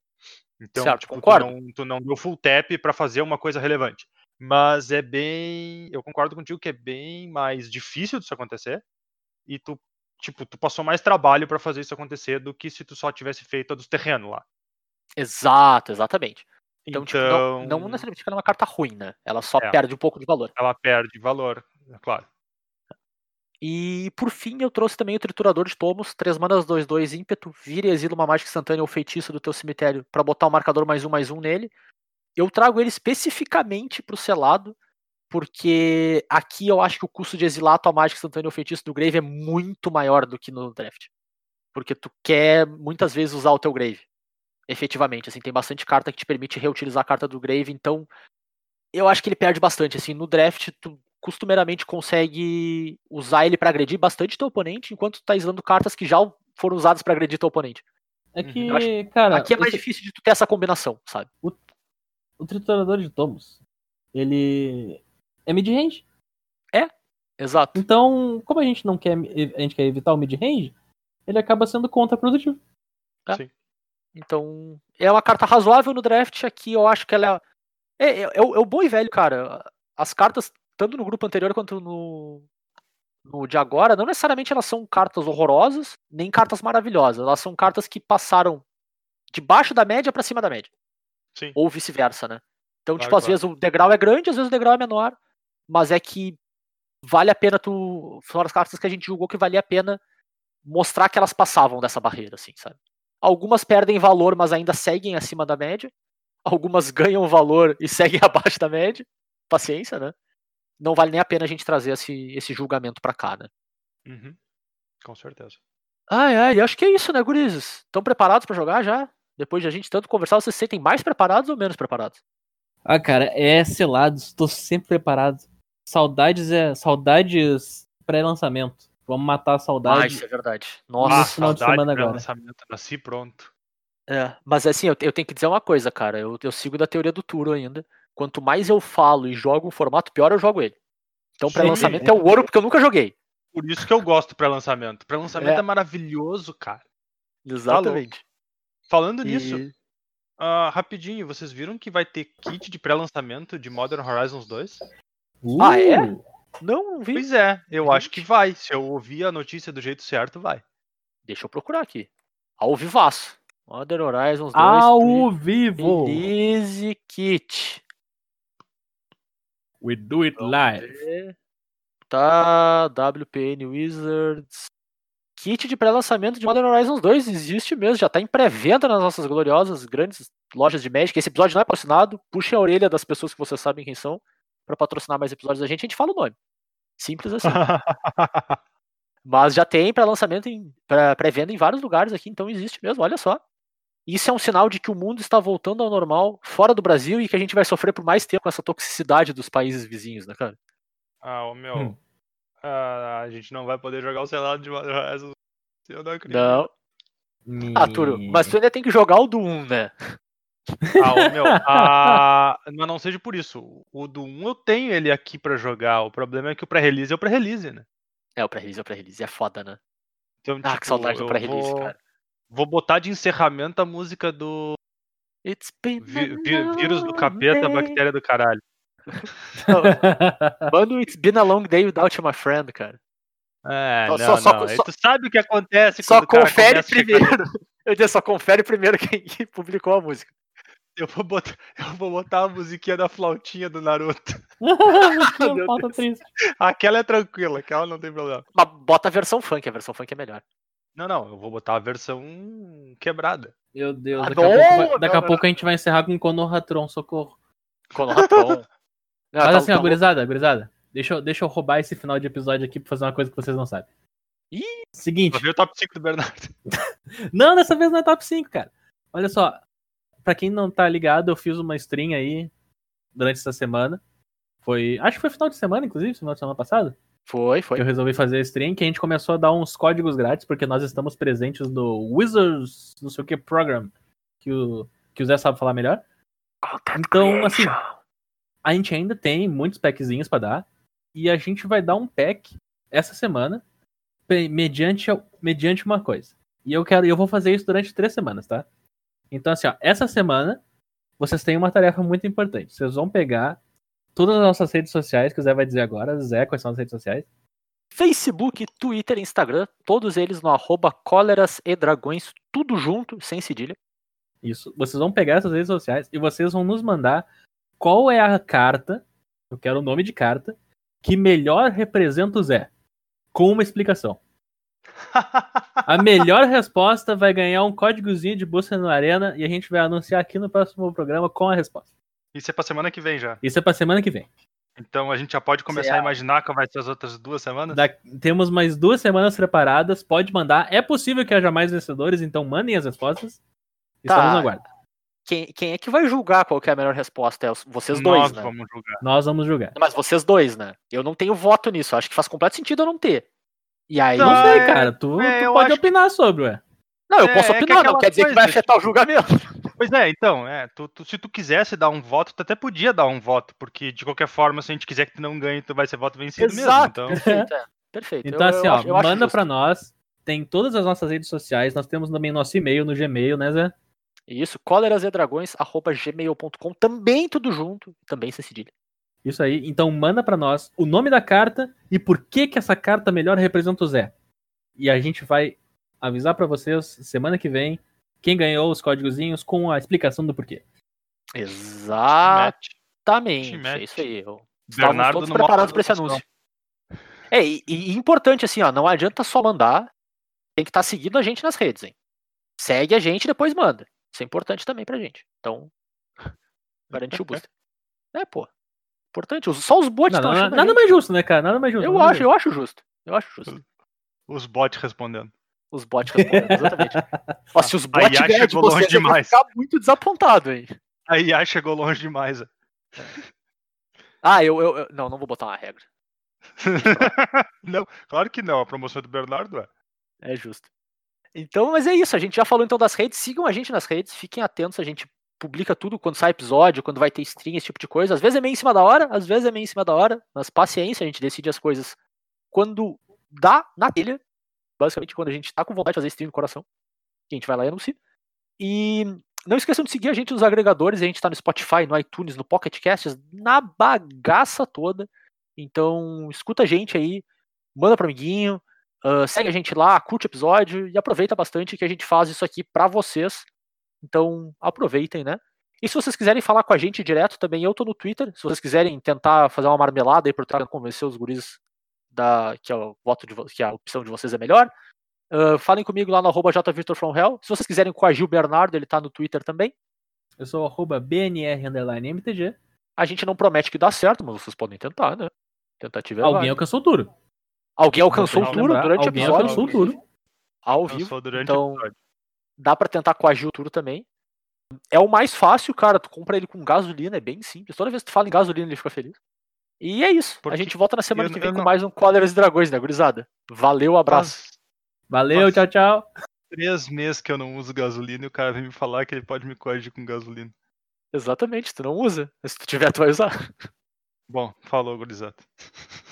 Então, Certo, tipo, tu, concordo. não, tu não deu full tap pra fazer uma coisa relevante. Mas é bem. Eu concordo contigo que é bem mais difícil disso acontecer. E tu, tipo, tu passou mais trabalho pra fazer isso acontecer do que se tu só tivesse feito a dos terrenos lá. Exato, exatamente. Então, tipo, não, Então- não necessariamente que ela é uma carta ruim, né? Ela só É. perde um pouco de valor. Ela perde valor, é claro. E por fim, eu trouxe também o Triturador de Tomos, 3 manas 2-2 ímpeto, vira e exila uma mágica instantânea ou feitiço do teu cemitério pra botar o marcador mais um mais um nele. Eu trago ele especificamente pro selado, porque aqui eu acho que o custo de exilar a tua mágica instantânea ou feitiço do Grave é muito maior do que no draft. Porque tu quer muitas vezes usar o teu Grave. Efetivamente, assim, tem bastante carta que te permite reutilizar a carta do Grave, então eu acho que ele perde bastante, assim, no draft tu costumeiramente consegue usar ele pra agredir bastante teu oponente, enquanto tu tá usando cartas que já foram usadas pra agredir teu oponente. É Uhum. que, acho- cara, Aqui é mais esse- difícil de tu ter essa combinação, sabe? o triturador de tomos, ele é mid-range. Exato. Então, como a gente não quer, a gente quer evitar o mid-range, ele acaba sendo contraprodutivo. Então, é uma carta razoável no draft. Aqui eu acho que ela é. É, é, é o é o bom e velho, cara. As cartas, tanto no grupo anterior quanto no, no de agora, não necessariamente elas são cartas horrorosas, nem cartas maravilhosas. Elas são cartas que passaram de baixo da média pra cima da média. Sim. Ou vice-versa, né? Então, Claro, tipo, às claro. vezes o degrau é grande, às vezes o degrau é menor, mas é que vale a pena tu. Foram as cartas que a gente julgou que valia a pena mostrar que elas passavam dessa barreira, assim, sabe? Algumas perdem valor, mas ainda seguem acima da média. Algumas ganham valor e seguem abaixo da média. Paciência, né? Não vale nem a pena a gente trazer esse, esse julgamento pra cá, né? Uhum. Com certeza. Ai, ai, acho que é isso, né, gurizes? Estão preparados pra jogar já? Depois de a gente tanto conversar, vocês se sentem mais preparados ou menos preparados? Ah, cara, é selados, tô sempre preparado. Saudades é. Saudades pré-lançamento. Vamos matar a Ah, saudade. isso é verdade. Ah, Nossa. final de saudade semana pra agora. lançamento, nasci pronto. É, mas assim, eu, eu tenho que dizer uma coisa, cara. Eu, eu sigo da teoria do Turo ainda. Quanto mais eu falo e jogo um formato, pior eu jogo ele. Então, Sim. pré-lançamento é o ouro porque eu nunca joguei. Por isso que eu gosto pré-lançamento. Pré-lançamento É. é. maravilhoso, cara. Exatamente. Falando E- nisso, Ah, rapidinho, vocês viram que vai ter kit de pré-lançamento de Modern Horizons 2? Ah, é? Uh, Não vi. Pois é, eu acho que vai. Se eu ouvir a notícia do jeito certo, vai. Deixa eu procurar aqui. Ao vivaço. Modern Horizons 2 Ao vivo! Release Kit. We do it live. Tá, WPN Wizards. Kit de pré-lançamento de Modern Horizons 2 existe mesmo, já tá em pré-venda nas nossas gloriosas grandes lojas de Magic. Esse episódio não é patrocinado, puxem a orelha das pessoas que vocês sabem quem são pra patrocinar mais episódios da gente, a gente fala o nome. Simples assim. Mas já tem pré-lançamento em pré- pré-venda em vários lugares aqui, então existe mesmo, olha só. Isso é um sinal de que o mundo está voltando ao normal fora do Brasil e que a gente vai sofrer por mais tempo com essa toxicidade dos países vizinhos, né, cara? ah, o meu. Hum. ah, a gente não vai poder jogar o selado de Horizons. Eu não acredito. Não. Ah, Turo, mas tu ainda tem que jogar o do 1, né? Ah, o meu. ah, mas não seja por isso. O do 1 eu tenho ele aqui pra jogar. O problema é que o pré-release é o pré-release, né? É, o pré-release é o pré-release, é foda, né? Então, Ah, tipo, que saudade do pré-release, vou, cara. Vou botar de encerramento a música do It's been vi- a vi- vírus do long capeta, day. bactéria do caralho. Mano, it's been a long day without my friend, cara. É, não, só- não. Só- tu sabe o que acontece Só confere primeiro. Eu disse, só confere primeiro quem que publicou a música. Eu vou botar, eu vou botar a musiquinha da flautinha do Naruto. Deus. triste. Aquela é tranquila, aquela não tem problema. Mas bota a versão funk, a versão funk é melhor. Não, não, eu vou botar a versão quebrada. Meu Deus, Ah, daqui, a não, pouco, vai- não, daqui a não, pouco a gente vai encerrar com Konohatron, socorro. Konohatron. Mas tá- assim, ó, tá- gurizada, gurizada, deixa eu, deixa eu roubar esse final de episódio aqui pra fazer uma coisa que vocês não sabem. Ih! Seguinte, Vou ver o top 5 do Bernardo. não, dessa vez não é top 5, cara. Olha só, pra quem não tá ligado, eu fiz uma stream aí durante essa semana. Foi, acho que foi final de semana, inclusive, final de semana passada. Foi, foi. que eu resolvi fazer a stream, que a gente começou a dar uns códigos grátis, porque nós estamos presentes no Wizards, não sei o que, Program, que o, que o Zé sabe falar melhor. Então, assim, a gente ainda tem muitos packzinhos pra dar, e a gente vai dar um pack essa semana, mediante, mediante uma coisa. E eu quero, eu vou fazer isso durante três semanas, tá? Então, assim, ó, essa semana vocês têm uma tarefa muito importante. Vocês vão pegar todas as nossas redes sociais, que o Zé vai dizer agora. Zé, quais são as redes sociais? Facebook, Twitter, Instagram, todos eles no arroba cóleras e dragões, tudo junto, sem cedilha. Isso. Vocês vão pegar essas redes sociais e vocês vão nos mandar qual é a carta, eu quero o nome de carta, que melhor representa o Zé. Com uma explicação. A melhor resposta vai ganhar um códigozinho de busca no Arena e a gente vai anunciar aqui no próximo programa com a resposta. Isso é pra semana que vem já. Isso é pra semana que vem. Então a gente já pode começar a imaginar qual vai ser as outras duas semanas? Da- temos mais duas semanas preparadas, pode mandar. É possível que haja mais vencedores, então mandem as respostas. Estamos Tá. na guarda. Quem, quem é que vai julgar qual que é a melhor resposta? É vocês dois, Nós né? vamos julgar. Nós vamos julgar. Mas vocês dois, né? Eu não tenho voto nisso. Acho que faz completo sentido eu não ter. E aí. Não Ah, sei, é- cara. Tu, é, tu pode acho que- opinar sobre, ué. Não, eu É, posso é que opinar, não aquela quer dizer que vai afetar o julgamento. Pois é, então, é, tu- tu- se tu quisesse dar um voto, tu até podia dar um voto, porque de qualquer forma, se a gente quiser que tu não ganhe, tu vai ser voto vencido mesmo. Exato, Então, perfeito. é, perfeito. Então, Eu- assim, eu ó, acho- manda pra nós. Tem todas as nossas redes sociais. Nós temos também nosso e-mail no Gmail, né, Zé? Isso, colerasedragões.gmail.com, também tudo junto, também sem cedilha. Isso aí. Então, manda pra nós o nome da carta e por que que essa carta melhor representa o Zé. E a gente vai avisar pra vocês semana que vem quem ganhou os códigozinhos com a explicação do porquê. Exatamente, é isso aí. Eu... Estávamos Bernardo todos preparados para esse anúncio. É, e, e importante assim, ó, não adianta só mandar, tem que estar seguindo a gente nas redes, hein? Segue a gente e depois manda. Isso é importante também pra gente. Então, garantir o booster. É, pô. Importante. Só os bots estão achando nada gente. mais justo, né, cara? Nada mais justo. Eu acho, eu acho justo. Eu acho justo. os bots respondendo. Os bots respondendo, exatamente. Ó, se os bots IA ganharem de chegou longe vocês, eu vou demais. ficar muito desapontado, hein? A IA chegou longe demais. ó. Ah, eu, eu, eu- Não, não vou botar uma regra. não, claro que não. A promoção do Bernardo é. É justo. Então, mas é isso. A gente já falou então das redes. Sigam a gente nas redes. Fiquem atentos. A gente publica tudo quando sai episódio, quando vai ter stream, esse tipo de coisa. Às vezes é meio em cima da hora, às vezes é meio em cima da hora. Mas paciência, a gente decide as coisas quando dá na telha. Basicamente, quando a gente tá com vontade de fazer stream no coração. A gente vai lá e anuncia. E não esqueçam de seguir a gente nos agregadores. A gente tá no Spotify, no iTunes, no Pocket Casts, na bagaça toda. Então, escuta a gente aí, manda pro amiguinho, ah, segue a gente lá, curte o episódio e aproveita bastante que a gente faz isso aqui pra vocês. Então, aproveitem, né? E se vocês quiserem falar com a gente direto também, eu tô no Twitter. Se vocês quiserem tentar fazer uma marmelada aí por trás, convencer os guris da, que, é o voto de, que a opção de vocês é melhor. ah, falem comigo lá no arroba jvictorfromhell. Se vocês quiserem coagir o Bernardo, ele tá no Twitter também. Eu sou arroba BNR underline MTG. A gente não promete que dá certo, mas vocês podem tentar, né? Tentativa é Alguém válida. alcançou o Turo. Alguém alcançou o lembrar, durante o alguém episódio. alcançou o Turo. Ao vivo. então- o episódio. Dá pra tentar coagir o Turo também. É o mais fácil, cara. Tu compra ele com gasolina, é bem simples. Toda vez que tu fala em gasolina, ele fica feliz. E é isso. Porque a gente volta na semana eu- que vem eu com não- mais um Cóleras e Dragões, né, gurizada? Valeu, abraço. Faz Valeu, Nossa. tchau, tchau. três meses que eu não uso gasolina e o cara vem me falar que ele pode me coagir com gasolina. Exatamente, tu não usa. Mas Se tu tiver, tu vai usar. Bom, falou, gurizada.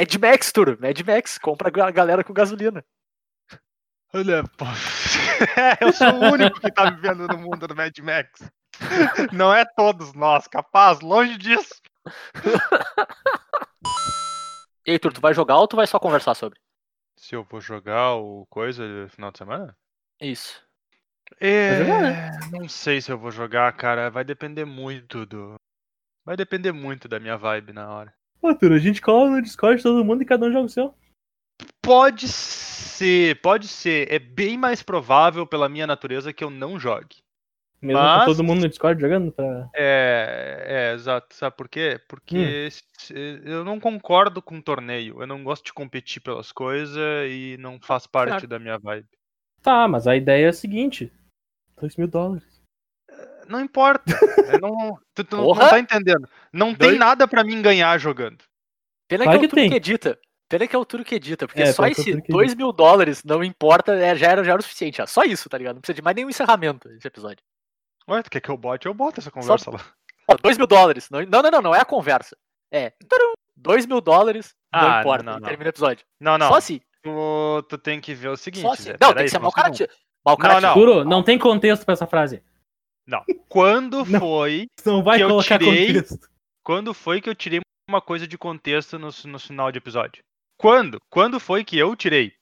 Mad Max, Turo. Mad Max. Compra a galera com gasolina. Olha, pô. eu sou o único que tá vivendo no mundo do Mad Max. Não é todos nós, capaz, longe disso. E aí, Turo, tu vai jogar ou tu vai só conversar sobre? Se eu vou jogar o coisa no final de semana? Isso. É, né? não sei se eu vou jogar, cara. Vai depender muito do. Vai depender muito da minha vibe na hora. Pô, Turo, a gente cola no Discord todo mundo e cada um joga o seu. Pode ser, pode ser. É bem mais provável pela minha natureza que eu não jogue. Mesmo Mas- com todo mundo no Discord jogando pra. É, é, exato. Sabe por quê? Porque se- eu não concordo com torneio. Eu não gosto de competir pelas coisas e não faz parte Certo. da minha vibe. Tá, mas a ideia é a seguinte: 2 mil dólares. Não importa. não, tu, tu não- tá entendendo. Não tem nada pra mim ganhar jogando. Pena Claro que é o tem. que edita. Pena que é o Turo que edita, porque É, só esse Turo que 2 mil dólares não importa, é, já, era, já era o suficiente. já. Só isso, tá ligado? Não precisa de mais nenhum encerramento desse episódio. Ué, tu quer que eu bote? Eu boto essa conversa lá. Ó, 2 mil dólares. Não, não, não, não, não é a conversa. É. 2 mil dólares, não Ah, importa. não, não. termina o episódio. Não, não. Só assim. Tu, tu tem que ver o seguinte. Só assim. Zé, Não, tem peraí, que ser só um mau cara. segundo. Mau cara Não, não. Turo, não tem contexto pra essa frase. Quando Não. foi Não vai Que eu tirei- contexto. Quando foi que eu tirei uma coisa de contexto no, no final de episódio? Quando? Quando foi que eu tirei?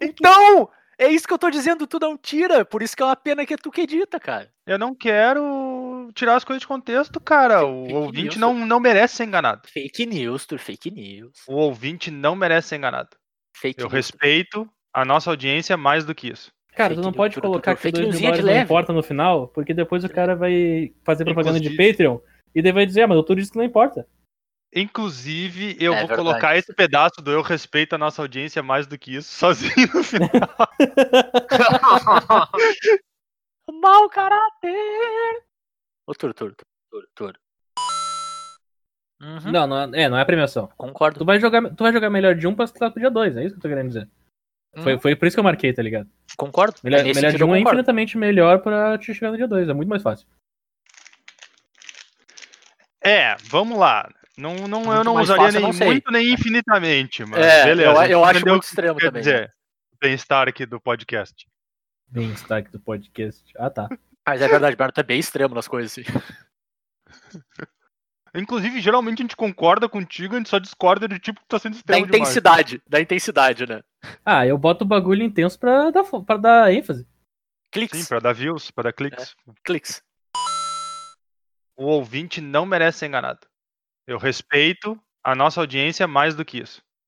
Então! É isso que eu tô dizendo, tu não tira. Por isso que é uma pena que é tu que edita, cara. Eu não quero tirar as coisas de contexto, cara. O Fake ouvinte news. não, não merece ser enganado. Fake news, tu, fake news. O ouvinte não merece ser enganado. Fake Eu news. respeito a nossa audiência mais do que isso. Cara, Fake tu não pode colocar Turo, que fake 2 mil dólares não importa no final, porque depois o cara vai fazer propaganda de Patreon e daí vai dizer, ah, mas o Turo disse que não importa. Inclusive, eu É vou verdade. colocar esse pedaço do eu respeito a nossa audiência mais do que isso sozinho no final. Mau caráter! Ô, Turo, Turo, Turo, Turo. Uhum, Não, não é, é, não é premiação. Concordo. Tu vai jogar, tu vai jogar melhor de um pra estar pro dia 2, é isso que eu tô querendo dizer. Foi, Uhum, foi por isso que eu marquei, tá ligado? Concordo. Melhor, Nesse melhor de um é infinitamente melhor pra te chegar no dia 2, é muito mais fácil. É, vamos lá. Não, não, eu não usaria fácil, eu nem não sei. muito nem infinitamente, mas É, beleza. eu, eu acho muito extremo quer também. dizer. O bem-estar aqui do podcast. Bem destaque do podcast. Ah, tá. Mas é verdade, Berto é bem extremo nas coisas, assim. Inclusive, geralmente a gente concorda contigo, a gente só discorda do tipo que tá sendo Da extremo demais. intensidade, da intensidade, né? Ah, eu boto o bagulho intenso pra dar, pra dar ênfase. Cliques, Sim, pra dar views, pra dar cliques. cliques. O ouvinte não merece ser enganado. Eu respeito a nossa audiência mais do que isso.